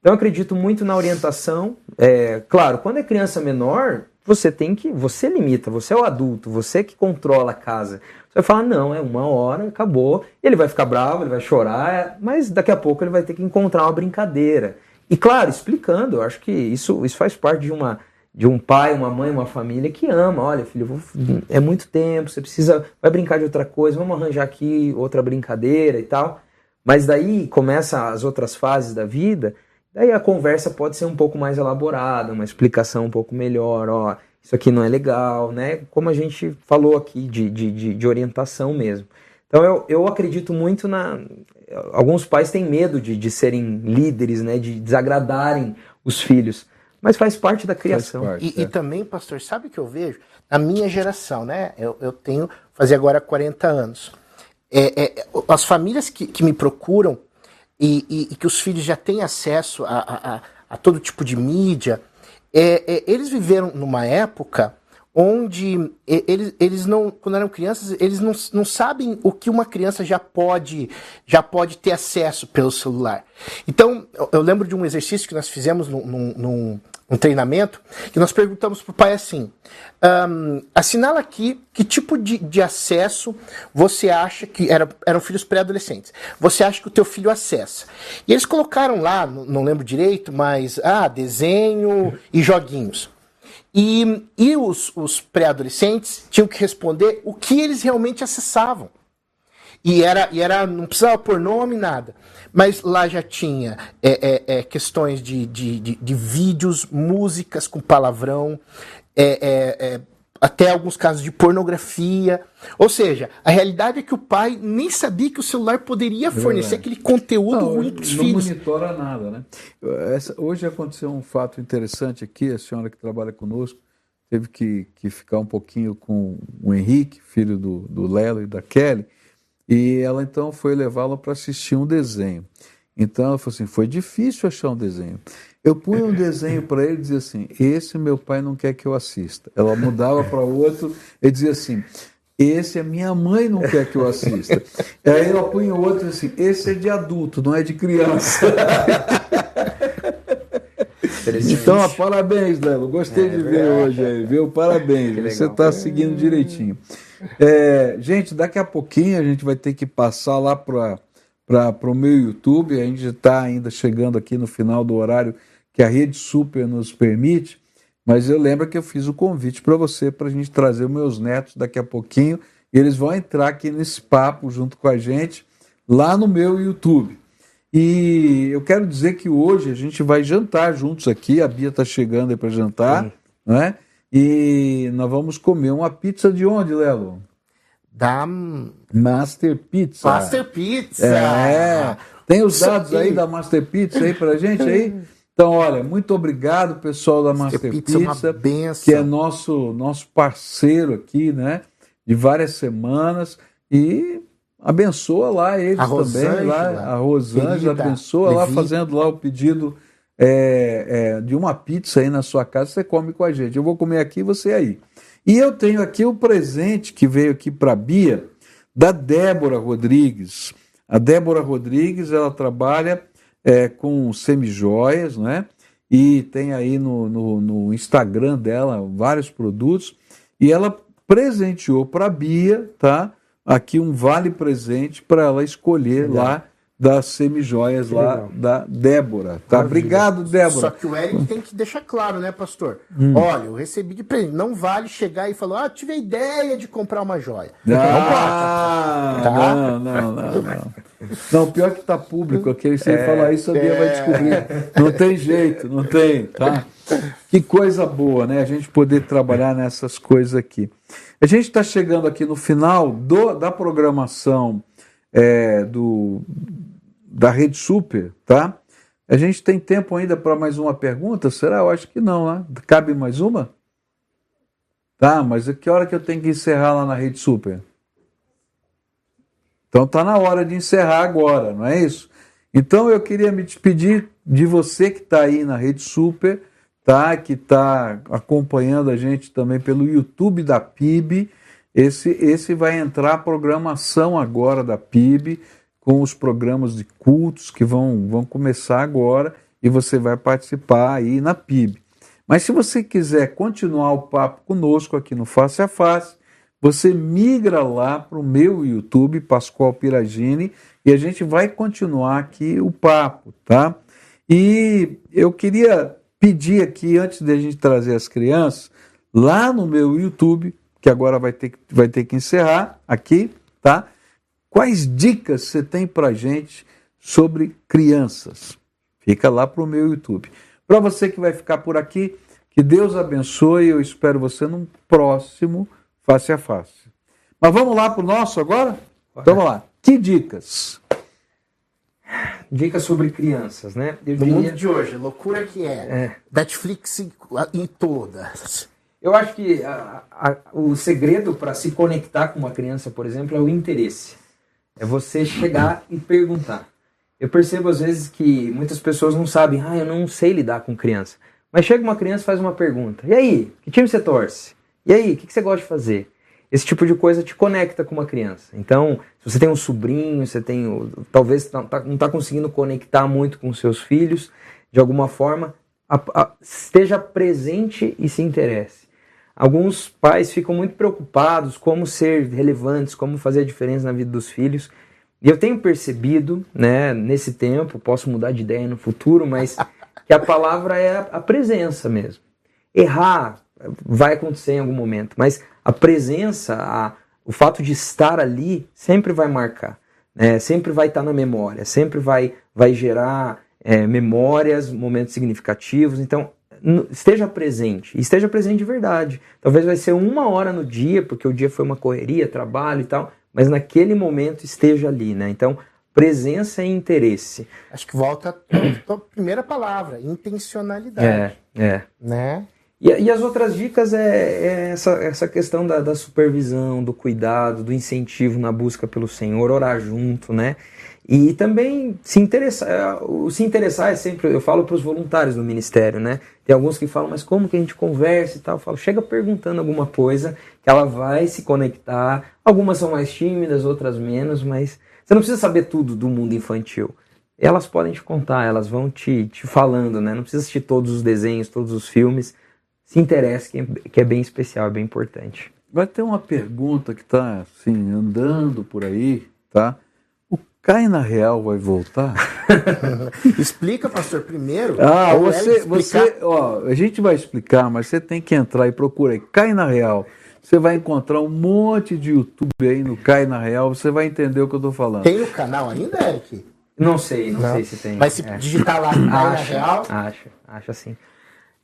C: Então eu acredito muito na orientação. É, claro, quando é criança menor, você tem que. Você limita, você é o adulto, você que controla a casa. Você vai falar, não, é uma hora, acabou. Ele vai ficar bravo, ele vai chorar, mas daqui a pouco ele vai ter que encontrar uma brincadeira. E claro, explicando, eu acho que isso, isso faz parte de uma de um pai, uma mãe, uma família que ama. Olha, filho, vou- é muito tempo, você precisa, vai brincar de outra coisa, vamos arranjar aqui outra brincadeira e tal. Mas daí começa as outras fases da vida, daí a conversa pode ser um pouco mais elaborada, uma explicação um pouco melhor, ó, isso aqui não é legal, né? Como a gente falou aqui de, de, de, de orientação mesmo. Então eu, eu acredito muito na. Alguns pais têm medo de, de serem líderes, né? De desagradarem os filhos. Mas faz parte da criação.
A: parte.
B: E, e também, pastor, sabe o que eu vejo? Na minha geração, né? Eu, eu tenho, fazer agora 40 anos. É, é, as famílias que, que me procuram e, e- e que os filhos já têm acesso a, a- a- todo tipo de mídia, é, é, eles viveram numa época onde eles, eles não, quando eram crianças, eles não, não sabem o que uma criança já pode, já pode ter acesso pelo celular. Então, eu, lembro de um exercício que nós fizemos num, num, num- treinamento, que nós perguntamos para o pai assim: "Ahn, assinala aqui que tipo de, de acesso você acha que era, eram filhos pré-adolescentes. Você acha que o teu filho acessa? E eles colocaram lá, não lembro direito, mas ah, desenho e joguinhos. E, e os, os pré-adolescentes tinham que responder o que eles realmente acessavam. E era, e era não precisava pôr nome, nada. Mas lá já tinha é, é, é, questões de, de, de, de vídeos, músicas com palavrão, é, é, é, até alguns casos de pornografia. Ou seja, a realidade é que o pai nem sabia que o celular poderia fornecer aquele conteúdo
A: Não,
B: ruim para os
A: não
B: filhos.
A: monitora nada, né? Essa- hoje aconteceu um fato interessante aqui, a senhora que trabalha conosco teve que, que ficar um pouquinho com o Henrique, filho do, do Lelo e da Kelly, e ela então foi levá-la para assistir um desenho. Então ela falou assim, foi difícil achar um desenho. Eu punha um desenho para ele e dizia assim, esse meu pai não quer que eu assista. Ela mudava para outro e dizia assim, esse a minha mãe não quer que eu assista. Aí ela punha outro assim, esse é de adulto, não é de criança. Então, ó, parabéns, Lelo. Gostei de ver hoje aí, viu? Parabéns. Você está seguindo direitinho. É, gente, daqui a pouquinho a gente vai ter que passar lá para o meu YouTube. A gente está ainda chegando aqui no final do horário que a Rede Super nos permite. Mas eu lembro que eu fiz o convite para você para a gente trazer os meus netos daqui a pouquinho. E eles vão entrar aqui nesse papo junto com a gente lá no meu YouTube. E eu quero dizer que hoje a gente vai jantar juntos aqui. A Bia está chegando aí para jantar, né? E nós vamos comer uma pizza de onde, Lelo?
B: Da
A: Master Pizza.
B: Master Pizza.
A: É. Tem os dados aí da Master Pizza aí pra gente aí? Então, olha, muito obrigado, pessoal da Master, Pizza,
B: Pizza,
A: que é nosso, nosso parceiro aqui, né? De várias semanas. E abençoa lá eles
B: A
A: também, lá, a Rosângela,
B: querida,
A: abençoa lá,
B: Levi.
A: fazendo lá o pedido é, é, de uma pizza aí na sua casa, você come com a gente. Eu vou comer aqui, você aí. E eu tenho aqui o presente que veio aqui para a Bia, da Débora Rodrigues. A Débora Rodrigues, ela trabalha é, com semijoias, né? E tem aí no, no, no Instagram dela vários produtos. E ela presenteou para a Bia, tá? Aqui um vale presente para ela escolher lá das semijoias lá
C: legal.
A: da Débora, tá? Obrigado,
B: Só
A: Débora.
B: que o Eric tem que deixar claro, né, pastor?
A: Hum.
B: Olha, eu recebi de presente. Não vale chegar e falar, ah, tive a ideia de comprar uma joia.
A: Ah,
B: Tá?
A: não, não, não, não. Não, pior que tá público aqui, se
B: É,
A: ele falar isso, a Bia vai descobrir. Não tem jeito, não tem, tá? Que coisa boa, né? A gente poder trabalhar nessas coisas aqui. A gente está chegando aqui no final do, da programação é, do, da Rede Super, tá? A gente tem tempo ainda para mais uma pergunta? Será? Eu acho que não, né? Cabe mais uma? Tá, mas a que hora que eu tenho que encerrar lá na Rede Super? Então tá na hora de encerrar agora, não é isso? Então eu queria me despedir de você que está aí na Rede Super, tá? Que está acompanhando a gente também pelo YouTube da PIB. Esse, esse vai entrar a programação agora da PIB, com os programas de cultos que vão, vão começar agora e você vai participar aí na PIB. Mas se você quiser continuar o papo conosco aqui no Face a Face, você migra lá para o meu YouTube, Pascoal Piragini, e a gente vai continuar aqui o papo, tá? E eu queria pedir aqui, antes de a gente trazer as crianças, lá no meu YouTube, que agora vai ter, que- vai ter que encerrar aqui, tá? Quais dicas você tem para gente sobre crianças? Fica lá para o meu YouTube. Para você que vai ficar por aqui, que Deus abençoe. Eu espero você num próximo face a face. Mas vamos lá para o nosso agora? Então vamos lá. Que dicas?
C: Dicas sobre crianças, né? Eu,
B: No
C: diria-
B: mundo de hoje, loucura que é. Netflix em, em todas.
C: Eu acho que a- a- o segredo para se conectar com uma criança, por exemplo, é o interesse. É você chegar e perguntar. Eu percebo às vezes que muitas pessoas não sabem, ah, eu não sei lidar com criança. Mas chega uma criança e faz uma pergunta. E aí, que time você torce? E aí, o que que você gosta de fazer? Esse tipo de coisa te conecta com uma criança. Então, se você tem um sobrinho, você tem, talvez não tá- não está conseguindo conectar muito com seus filhos, de alguma forma, a- esteja presente e se interesse. Alguns pais ficam muito preocupados como ser relevantes, como fazer a diferença na vida dos filhos. E eu tenho percebido, né, nesse tempo, posso mudar de ideia no futuro, mas que a palavra é a, presença mesmo. Errar vai acontecer em algum momento, mas a presença, a- o fato de estar ali sempre vai marcar, né? sempre vai estar na memória, sempre vai, vai gerar é, memórias, momentos significativos. Então, esteja presente, esteja presente de verdade. Talvez vai ser uma hora no dia, porque o dia foi uma correria, trabalho e tal, mas naquele momento esteja ali, né? Então, presença e interesse.
B: Acho que volta a primeira palavra, intencionalidade.
C: É, é.
B: Né?
C: E, e as outras dicas é, é essa, essa questão da, da supervisão, do cuidado, do incentivo na busca pelo Senhor, orar junto, né? E também se interessar. é, se interessar é sempre, eu falo para os voluntários do ministério, né? Tem alguns que falam, mas como que a gente conversa e tal? Eu falo, chega perguntando alguma coisa que ela vai se conectar. Algumas são mais tímidas, outras menos, mas você não precisa saber tudo do mundo infantil. Elas podem te contar, elas vão te, te falando, né? Não precisa assistir todos os desenhos, todos os filmes se interesse, que é, que é bem especial, é bem importante.
A: Vai ter uma pergunta que está assim, andando por aí, tá? O Cai na Real vai voltar?
B: Explica, pastor, primeiro.
A: Ah, você, você, ó, a gente vai explicar, mas você tem que entrar e procurar aí, Cai na Real. Você vai encontrar um monte de YouTube aí no Cai na Real, você vai entender o que eu tô falando.
B: Tem no canal ainda, Eric?
C: Não sei, não, sei se tem.
B: Mas se
C: É.
B: digitar lá Cai na
C: acha,
B: Real,
C: acha, acha sim.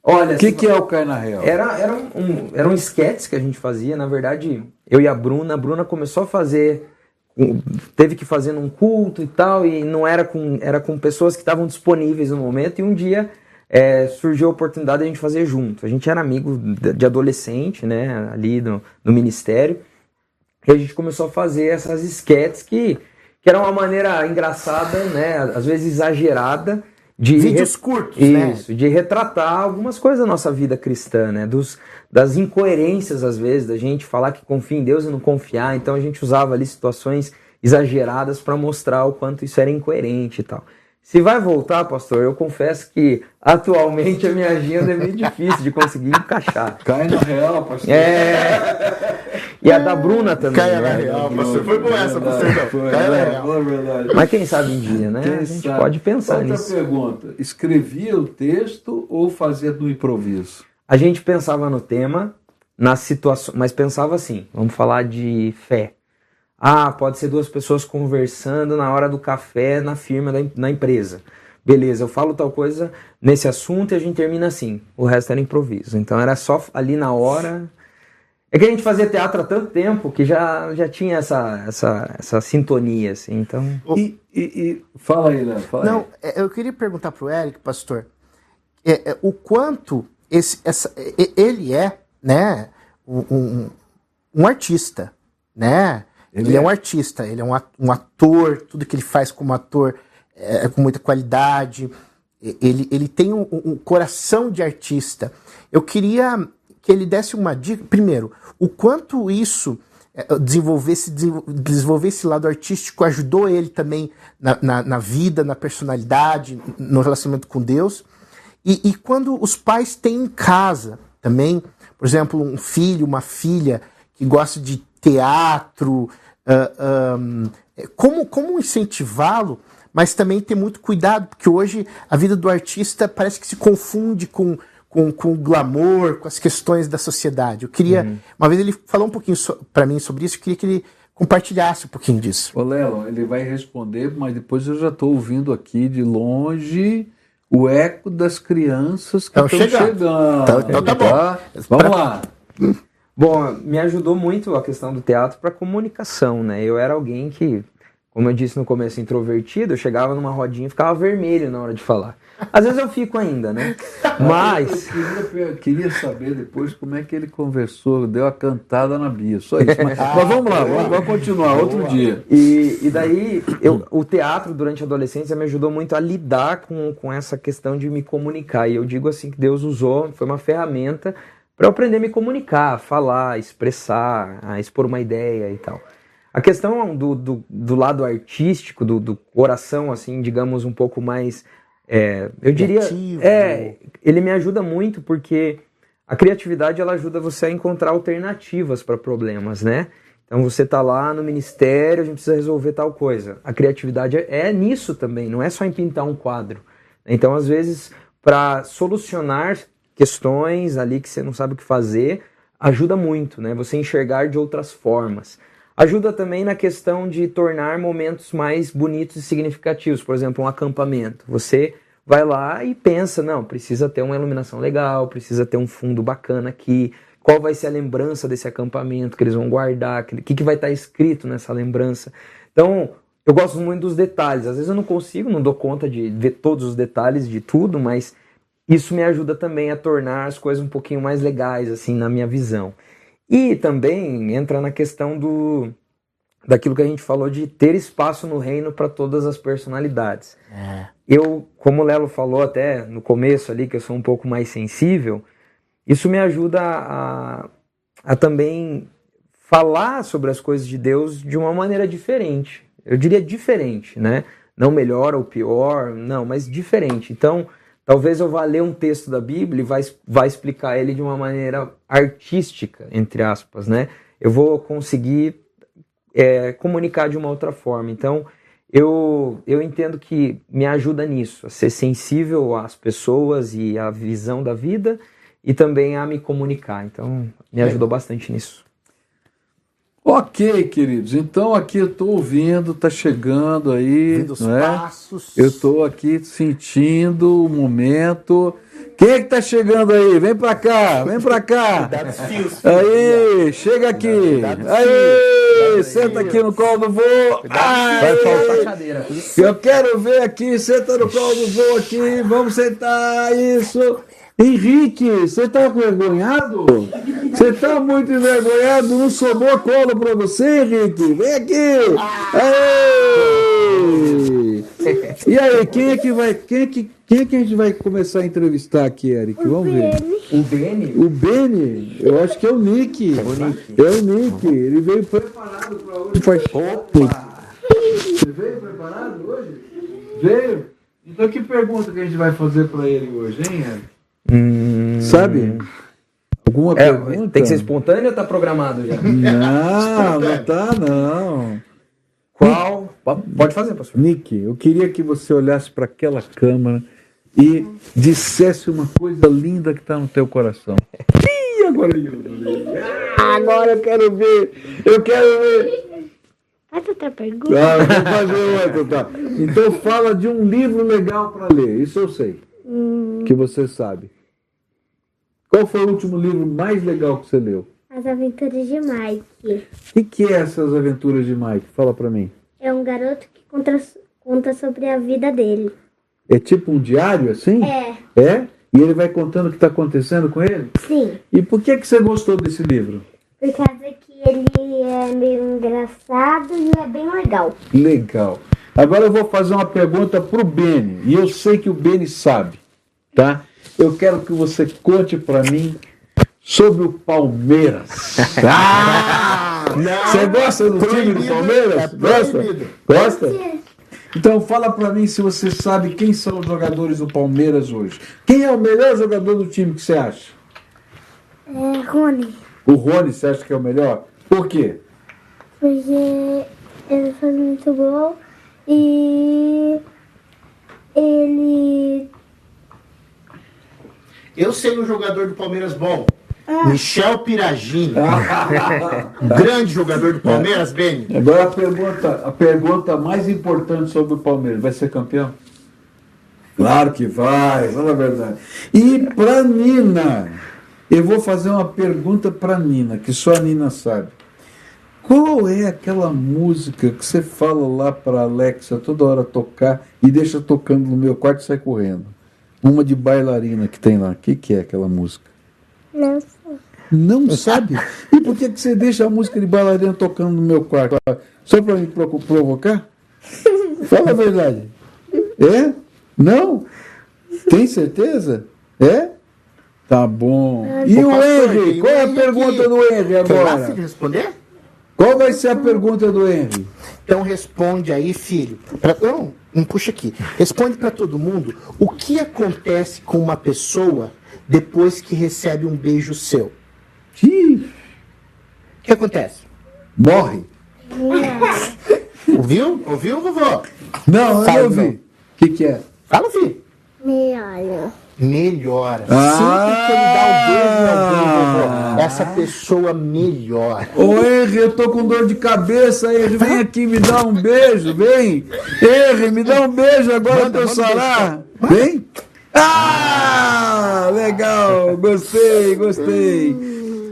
C: Olha,
A: O que,
C: se-
A: que é o Cai na Real?
C: Era, era um, um, eram que a gente fazia. Na verdade, eu e a Bruna, a Bruna começou a fazer, teve que fazer num culto e tal, e não era com, era com pessoas que estavam disponíveis no momento. E um dia é, surgiu a oportunidade de a gente fazer junto. A gente era amigo de adolescente, né, ali no, no ministério. E a gente começou a fazer essas sketches que, que era uma maneira engraçada, né, às vezes exagerada, de
B: Vídeos curtos, né?
C: Isso, de retratar algumas coisas da nossa vida cristã, né? Dos, das incoerências, às vezes, da gente falar que confia em Deus e não confiar. Então a gente usava ali situações exageradas para mostrar o quanto isso era incoerente e tal. Se vai voltar, pastor, eu confesso que atualmente a minha agenda é meio difícil de conseguir encaixar.
A: Cai na Real, pastor.
C: É. E a da Bruna também.
B: Caia na
C: né?
B: Real, pastor. Foi boa essa, pastor. Caia na
A: é,
B: Real.
A: verdade.
C: Mas quem sabe um dia, né?
A: Quem
C: a gente
A: sabe?
C: pode pensar
A: Outra
C: nisso.
A: pergunta: escrevia o texto ou fazia no improviso?
C: A gente pensava no tema, na situação, mas pensava assim, vamos falar de fé. Ah, pode ser duas pessoas conversando na hora do café na firma, da, na empresa. Beleza, eu falo tal coisa nesse assunto e a gente termina assim. O resto era improviso. Então era só ali na hora. É que a gente fazia teatro há tanto tempo que já, já tinha essa, essa, essa sintonia, assim. Então.
A: E, e- e- fala aí, Léo. Fala
B: Não,
A: aí.
B: é, eu queria perguntar pro Eric, pastor, é, é, o quanto esse, essa, ele é, né, um, um- um artista, né? Ele, é.
A: é.
B: um artista, ele é um ator, tudo que ele faz como ator é, é com muita qualidade. Ele, ele tem um, um coração de artista. Eu queria que ele desse uma dica. Primeiro, o quanto isso é, desenvolver esse, desenvol- desenvolver lado artístico ajudou ele também na, na, na vida, na personalidade, no relacionamento com Deus. E, e quando os pais têm em casa também, por exemplo, um filho, uma filha que gosta de teatro, ah, é, como, como incentivá-lo, mas também ter muito cuidado, porque hoje a vida do artista parece que se confunde com, com, com o glamour, com as questões da sociedade. Eu queria. Uma vez ele falou um pouquinho so, para mim sobre isso, eu queria que ele compartilhasse um pouquinho disso.
A: Ô, Lelo, ele vai responder, mas depois eu já estou ouvindo aqui de longe o eco das crianças que
B: Tão
A: estão
B: chegando.
A: chegando.
B: Então- então tá bom.
A: Vamos lá.
C: Bom, me ajudou muito a questão do teatro para comunicação, né? Eu era alguém que, como eu disse no começo, introvertido, eu chegava numa rodinha e ficava vermelho na hora de falar. Às vezes eu fico ainda, né? Mas.
A: Eu queria, eu queria saber depois como é que ele conversou, deu a cantada na Bia. Só isso. Mas, mas vamos lá, vamos, vamos continuar outro dia.
C: E, e daí, eu, o teatro durante a adolescência me ajudou muito a lidar com, com essa questão de me comunicar. E eu digo assim que Deus usou, foi uma ferramenta para eu aprender a me comunicar, falar, expressar, a expor uma ideia e tal. A questão do, do, do lado artístico, do, do coração, assim, digamos, um pouco mais. é, eu diria.
B: Criativo.
C: É, ele me ajuda muito porque a criatividade ela ajuda você a encontrar alternativas para problemas, né? Então você tá lá no ministério, a gente precisa resolver tal coisa. A criatividade é, é nisso também, não é só em pintar um quadro. Então, às vezes, para solucionar questões ali que você não sabe o que fazer, ajuda muito, né? Você enxergar de outras formas. Ajuda também na questão de tornar momentos mais bonitos e significativos. Por exemplo, um acampamento. Você vai lá e pensa, não, precisa ter uma iluminação legal, precisa ter um fundo bacana aqui. Qual vai ser a lembrança desse acampamento que eles vão guardar? O que, que vai estar escrito nessa lembrança? Então, eu gosto muito dos detalhes. Às vezes eu não consigo, não dou conta de ver todos os detalhes de tudo, mas isso me ajuda também a tornar as coisas um pouquinho mais legais, assim, na minha visão. E também entra na questão do daquilo que a gente falou de ter espaço no reino para todas as personalidades. Eu, como o Lelo falou até no começo ali, que eu sou um pouco mais sensível, isso me ajuda a, a também falar sobre as coisas de Deus de uma maneira diferente. Eu diria diferente, né? Não melhor ou pior, não, mas diferente. Então, talvez eu vá ler um texto da Bíblia e vai, vai explicar ele de uma maneira artística, entre aspas, né? Eu vou conseguir é, comunicar de uma outra forma. Então, eu, eu entendo que me ajuda nisso, a ser sensível às pessoas e à visão da vida e também a me comunicar. Então, me ajudou bastante nisso.
A: Ok, queridos. Então aqui eu estou ouvindo, tá chegando aí,
B: Ouvindo os
A: não é?
B: passos.
A: Eu estou aqui sentindo o momento. Quem é que tá chegando aí? Vem pra cá, vem pra cá.
B: Fios.
A: Aí, chega aqui. Aí, senta aqui no colo do vô.
C: Vai faltar cadeira.
A: eu quero ver aqui, senta no colo do vô aqui, vamos sentar, isso. Henrique, você tá envergonhado? Você tá muito envergonhado? Não sobrou colo pra você, Henrique? Vem aqui! Aê! E aí, quem é que vai. Quem é que, quem é que a gente vai começar a entrevistar aqui, Eric? Vamos ver.
C: O Beni,
A: O Beni, eu acho que é o Nick. É o Nick. Ele veio preparado para hoje. Faz... Opa! Você veio preparado hoje? Veio? Então que pergunta que a gente vai fazer para ele hoje, hein, Eric?
C: Hum,
A: Sabe? Alguma
C: é,
A: pergunta?
C: tem que ser espontâneo ou tá programado já?
A: Não, não tá não.
C: Qual? Pode fazer, pastor.
A: Nick, eu queria que você olhasse para aquela câmera e dissesse uma coisa linda que está no teu coração. Ih, agora eu. Agora eu quero ver. Eu quero ver.
G: Faz outra pergunta.
A: Ah, eu vou fazer outra, tá? Então fala de um livro legal para ler. Isso eu sei. Que você sabe. Qual foi o último livro mais legal que você leu?
G: As Aventuras de Mike.
A: O que, que é essas aventuras de Mike? Fala para mim.
G: É um garoto que conta, conta sobre a vida dele.
A: É tipo um diário assim?
G: É,
A: É? E ele vai contando o que está acontecendo com ele?
G: sim.
A: E por que, que você gostou desse livro?
G: Por causa que ele é meio engraçado e é bem legal.
A: Legal. Agora eu vou fazer uma pergunta para o Beni. E eu sei que o Beni sabe, tá? Eu quero que você conte para mim sobre o Palmeiras. Ah! Você gosta do time do Palmeiras?
B: é
A: Gosta? Gosta? Então fala para mim se você sabe quem são os jogadores do Palmeiras hoje. Quem é o melhor jogador do time que você acha?
G: É, Rony.
A: O Rony, você acha que é o melhor? Por quê?
G: Porque ele faz muito gol e ele.
B: Eu sei um jogador do Palmeiras bom. Michel Piragini. Grande jogador do Palmeiras, Beni.
A: Agora a pergunta, a pergunta mais importante sobre o Palmeiras: vai ser campeão? Claro que vai, fala a verdade. E para Nina, eu vou fazer uma pergunta para Nina, que só a Nina sabe. Qual é aquela música que você fala lá para Alexa toda hora tocar e deixa tocando no meu quarto e sai correndo? Uma de bailarina que tem lá. O que, que é aquela música?
G: Não sei.
A: Não sabe? E por que, que você deixa a música de bailarina tocando no meu quarto? Só para me provo- provocar? Fala a verdade. É? Não? Tem certeza? É? Tá bom. E
B: Ô,
A: o Henry? Qual é a pergunta do Henry agora?
B: filho, responder?
A: Qual vai ser a pergunta do Henry?
B: Então responde aí, filho. Pra- não, não puxa aqui. Responde para todo mundo o que acontece com uma pessoa depois que recebe um beijo seu.
A: Ih,
B: O que acontece?
A: morre.
B: Ouviu? Ouviu, vovó?
A: Não, eu não
B: Fala,
A: ouvi. O que, que é?
B: Fala, filho.
G: Melhor.
B: Melhora.
A: Ah!
B: Sempre que ele dá um beijo em alguém, essa pessoa melhora.
A: Ô Henry, eu tô com dor de cabeça, Henry, vem aqui me dá um beijo, vem. Henry, me dá um beijo agora
B: Manda,
A: pra eu sarar. Vem. Ah, legal, gostei, gostei.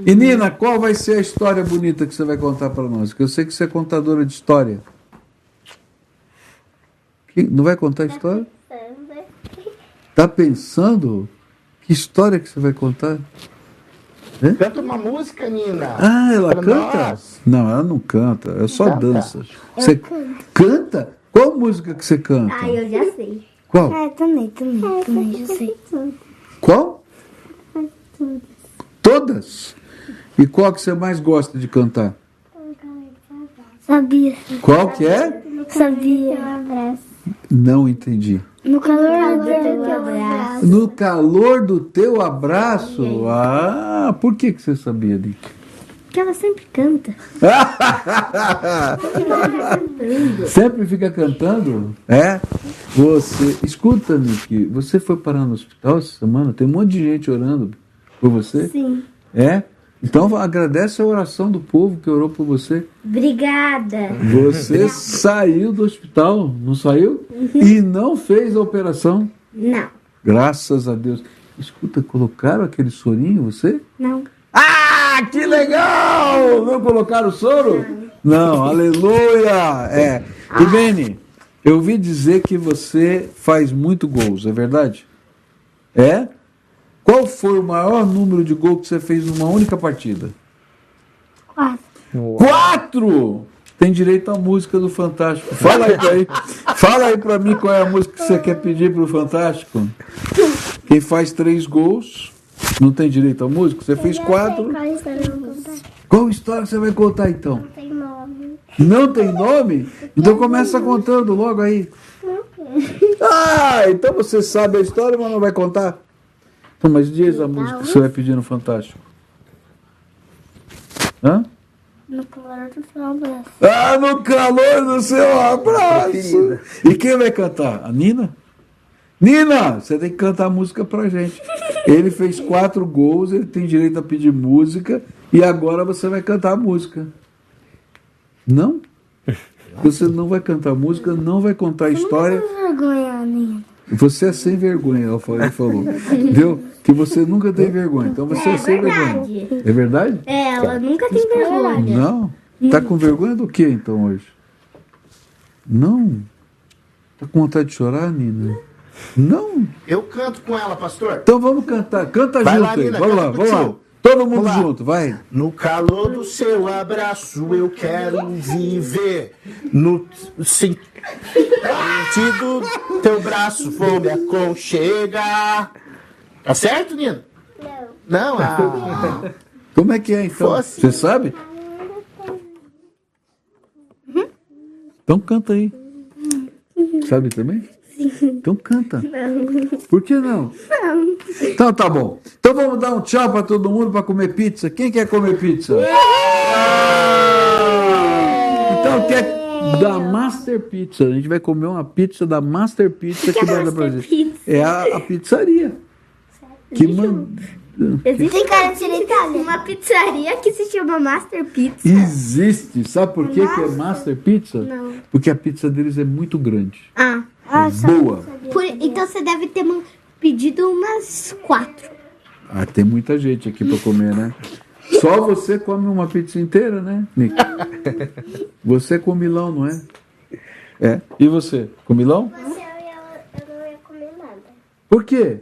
A: E Nina, qual vai ser a história bonita que você vai contar pra nós? Que eu sei que você é contadora de história. Não vai contar a história? Tá pensando? Que história que você vai contar?
B: Canta uma música, Nina.
A: Ah, ela
B: Pra
A: canta?
B: nós.
A: Não, ela não canta, é só
B: Canta.
A: dança. Você canta? Qual música que você canta?
G: Ah, eu já sei.
A: Qual?
G: É, também, também, também já sei.
A: Qual? Todas? E qual que você mais gosta de cantar?
G: Sabia.
A: Qual que é?
G: Sabia. Abraço.
A: Não entendi.
G: No calor do teu abraço.
A: No calor do teu abraço? Ah, por que, que você sabia, Nick?
G: Porque ela sempre canta.
A: Sempre fica cantando? É? Você. Escuta, Nick, você foi parar no hospital essa semana? Tem um monte de gente orando por você?
G: Sim.
A: É? Então agradece a oração do povo que orou por você.
G: Obrigada.
A: Você saiu do hospital, não saiu? E não fez a operação.
G: Não.
A: Graças a Deus. Escuta, colocaram aquele sorinho em você?
G: Não.
A: Ah, que legal! Não colocaram soro? Não, aleluia! É. E Beni, eu ouvi dizer que você faz muito gols, é verdade? É? Qual foi o maior número de gols que você fez numa única partida?
G: Quatro.
A: Quatro! Tem direito à música do Fantástico. Fala aí pra, aí. Fala aí pra mim qual é a música que você quer pedir pro Fantástico. Quem faz três gols não tem direito à música? Você fez quatro.
G: Qual história?
A: Qual história você vai contar então?
G: Não tem nome.
A: Não tem nome? Então começa contando logo aí. Ah, então você sabe a história, mas não vai contar? Então, mas diz a música que você vai pedir no Fantástico. Hã?
G: No calor do seu abraço.
A: Ah, no calor do seu abraço. E quem vai cantar? A Nina? Nina, você tem que cantar a música pra gente. Ele fez quatro gols, ele tem direito a pedir música e agora você vai cantar a música. Não? Você não vai cantar música, não vai contar a história.
G: vergonha, Nina.
A: Você é sem vergonha, ela falou. ele falou. Viu? Que você nunca tem vergonha. Então você é, sem vergonha. É verdade?
G: É, ela nunca tem vergonha.
A: Não? Tá com vergonha do que então hoje? Não? Tá com vontade de chorar, Nina? Não?
B: Eu canto com ela, pastor.
A: Então vamos cantar. Canta
B: Vai
A: junto
B: lá,
A: aí.
B: Nina,
A: vamos
B: canta
A: lá, vamos lá. Todo mundo
B: Vamos lá.
A: junto, vai.
B: No calor do seu abraço eu quero viver. No sentido teu braço vou me aconchegar. Tá certo, Nino? Não. Não? Ah.
A: Como é que é então?
B: Fosse.
A: Você sabe? Então canta aí. Sabe também? Então canta. Por que não? Então tá bom. Então vamos dar um tchau pra todo mundo pra comer pizza. Quem quer comer pizza? Então quer da Master Pizza. A gente vai comer uma pizza da Master Pizza que manda pra gente. É a, a pizzaria. Que manda.
G: Existe cara de Itália. Uma pizzaria que se chama Master Pizza.
A: Existe. Sabe por que, que é Master Pizza?
G: Não.
A: Porque a pizza deles é muito grande.
G: Ah.
A: Boa.
G: Por- então você deve ter pedido umas quatro.
A: Ah, tem muita gente aqui pra comer, né? Só você come uma pizza inteira, né, Nick? Você é comilão, não é? É. E você? Comilão?
G: Mas eu, eu não ia comer nada.
A: Por quê?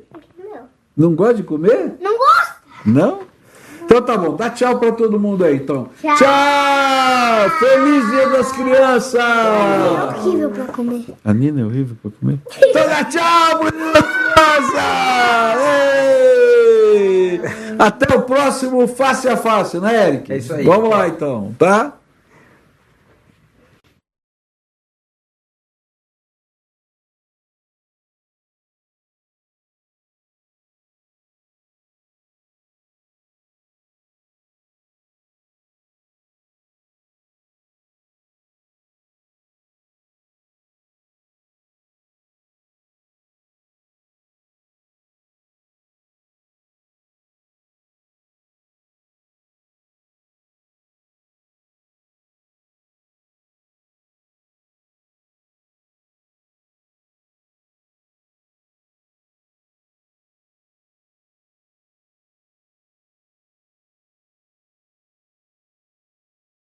A: Não. Gosta de comer?
G: Não gosto.
A: Não? Então tá bom, dá tchau pra todo mundo aí, então.
G: Tchau.
A: Tchau! Feliz Dia das Crianças!
G: É horrível pra comer.
A: A Nina é horrível pra comer? Então dá tchau, criança! Ei! Até o próximo Face a Face, né, Eric?
C: É isso aí.
A: Vamos lá, então, tá?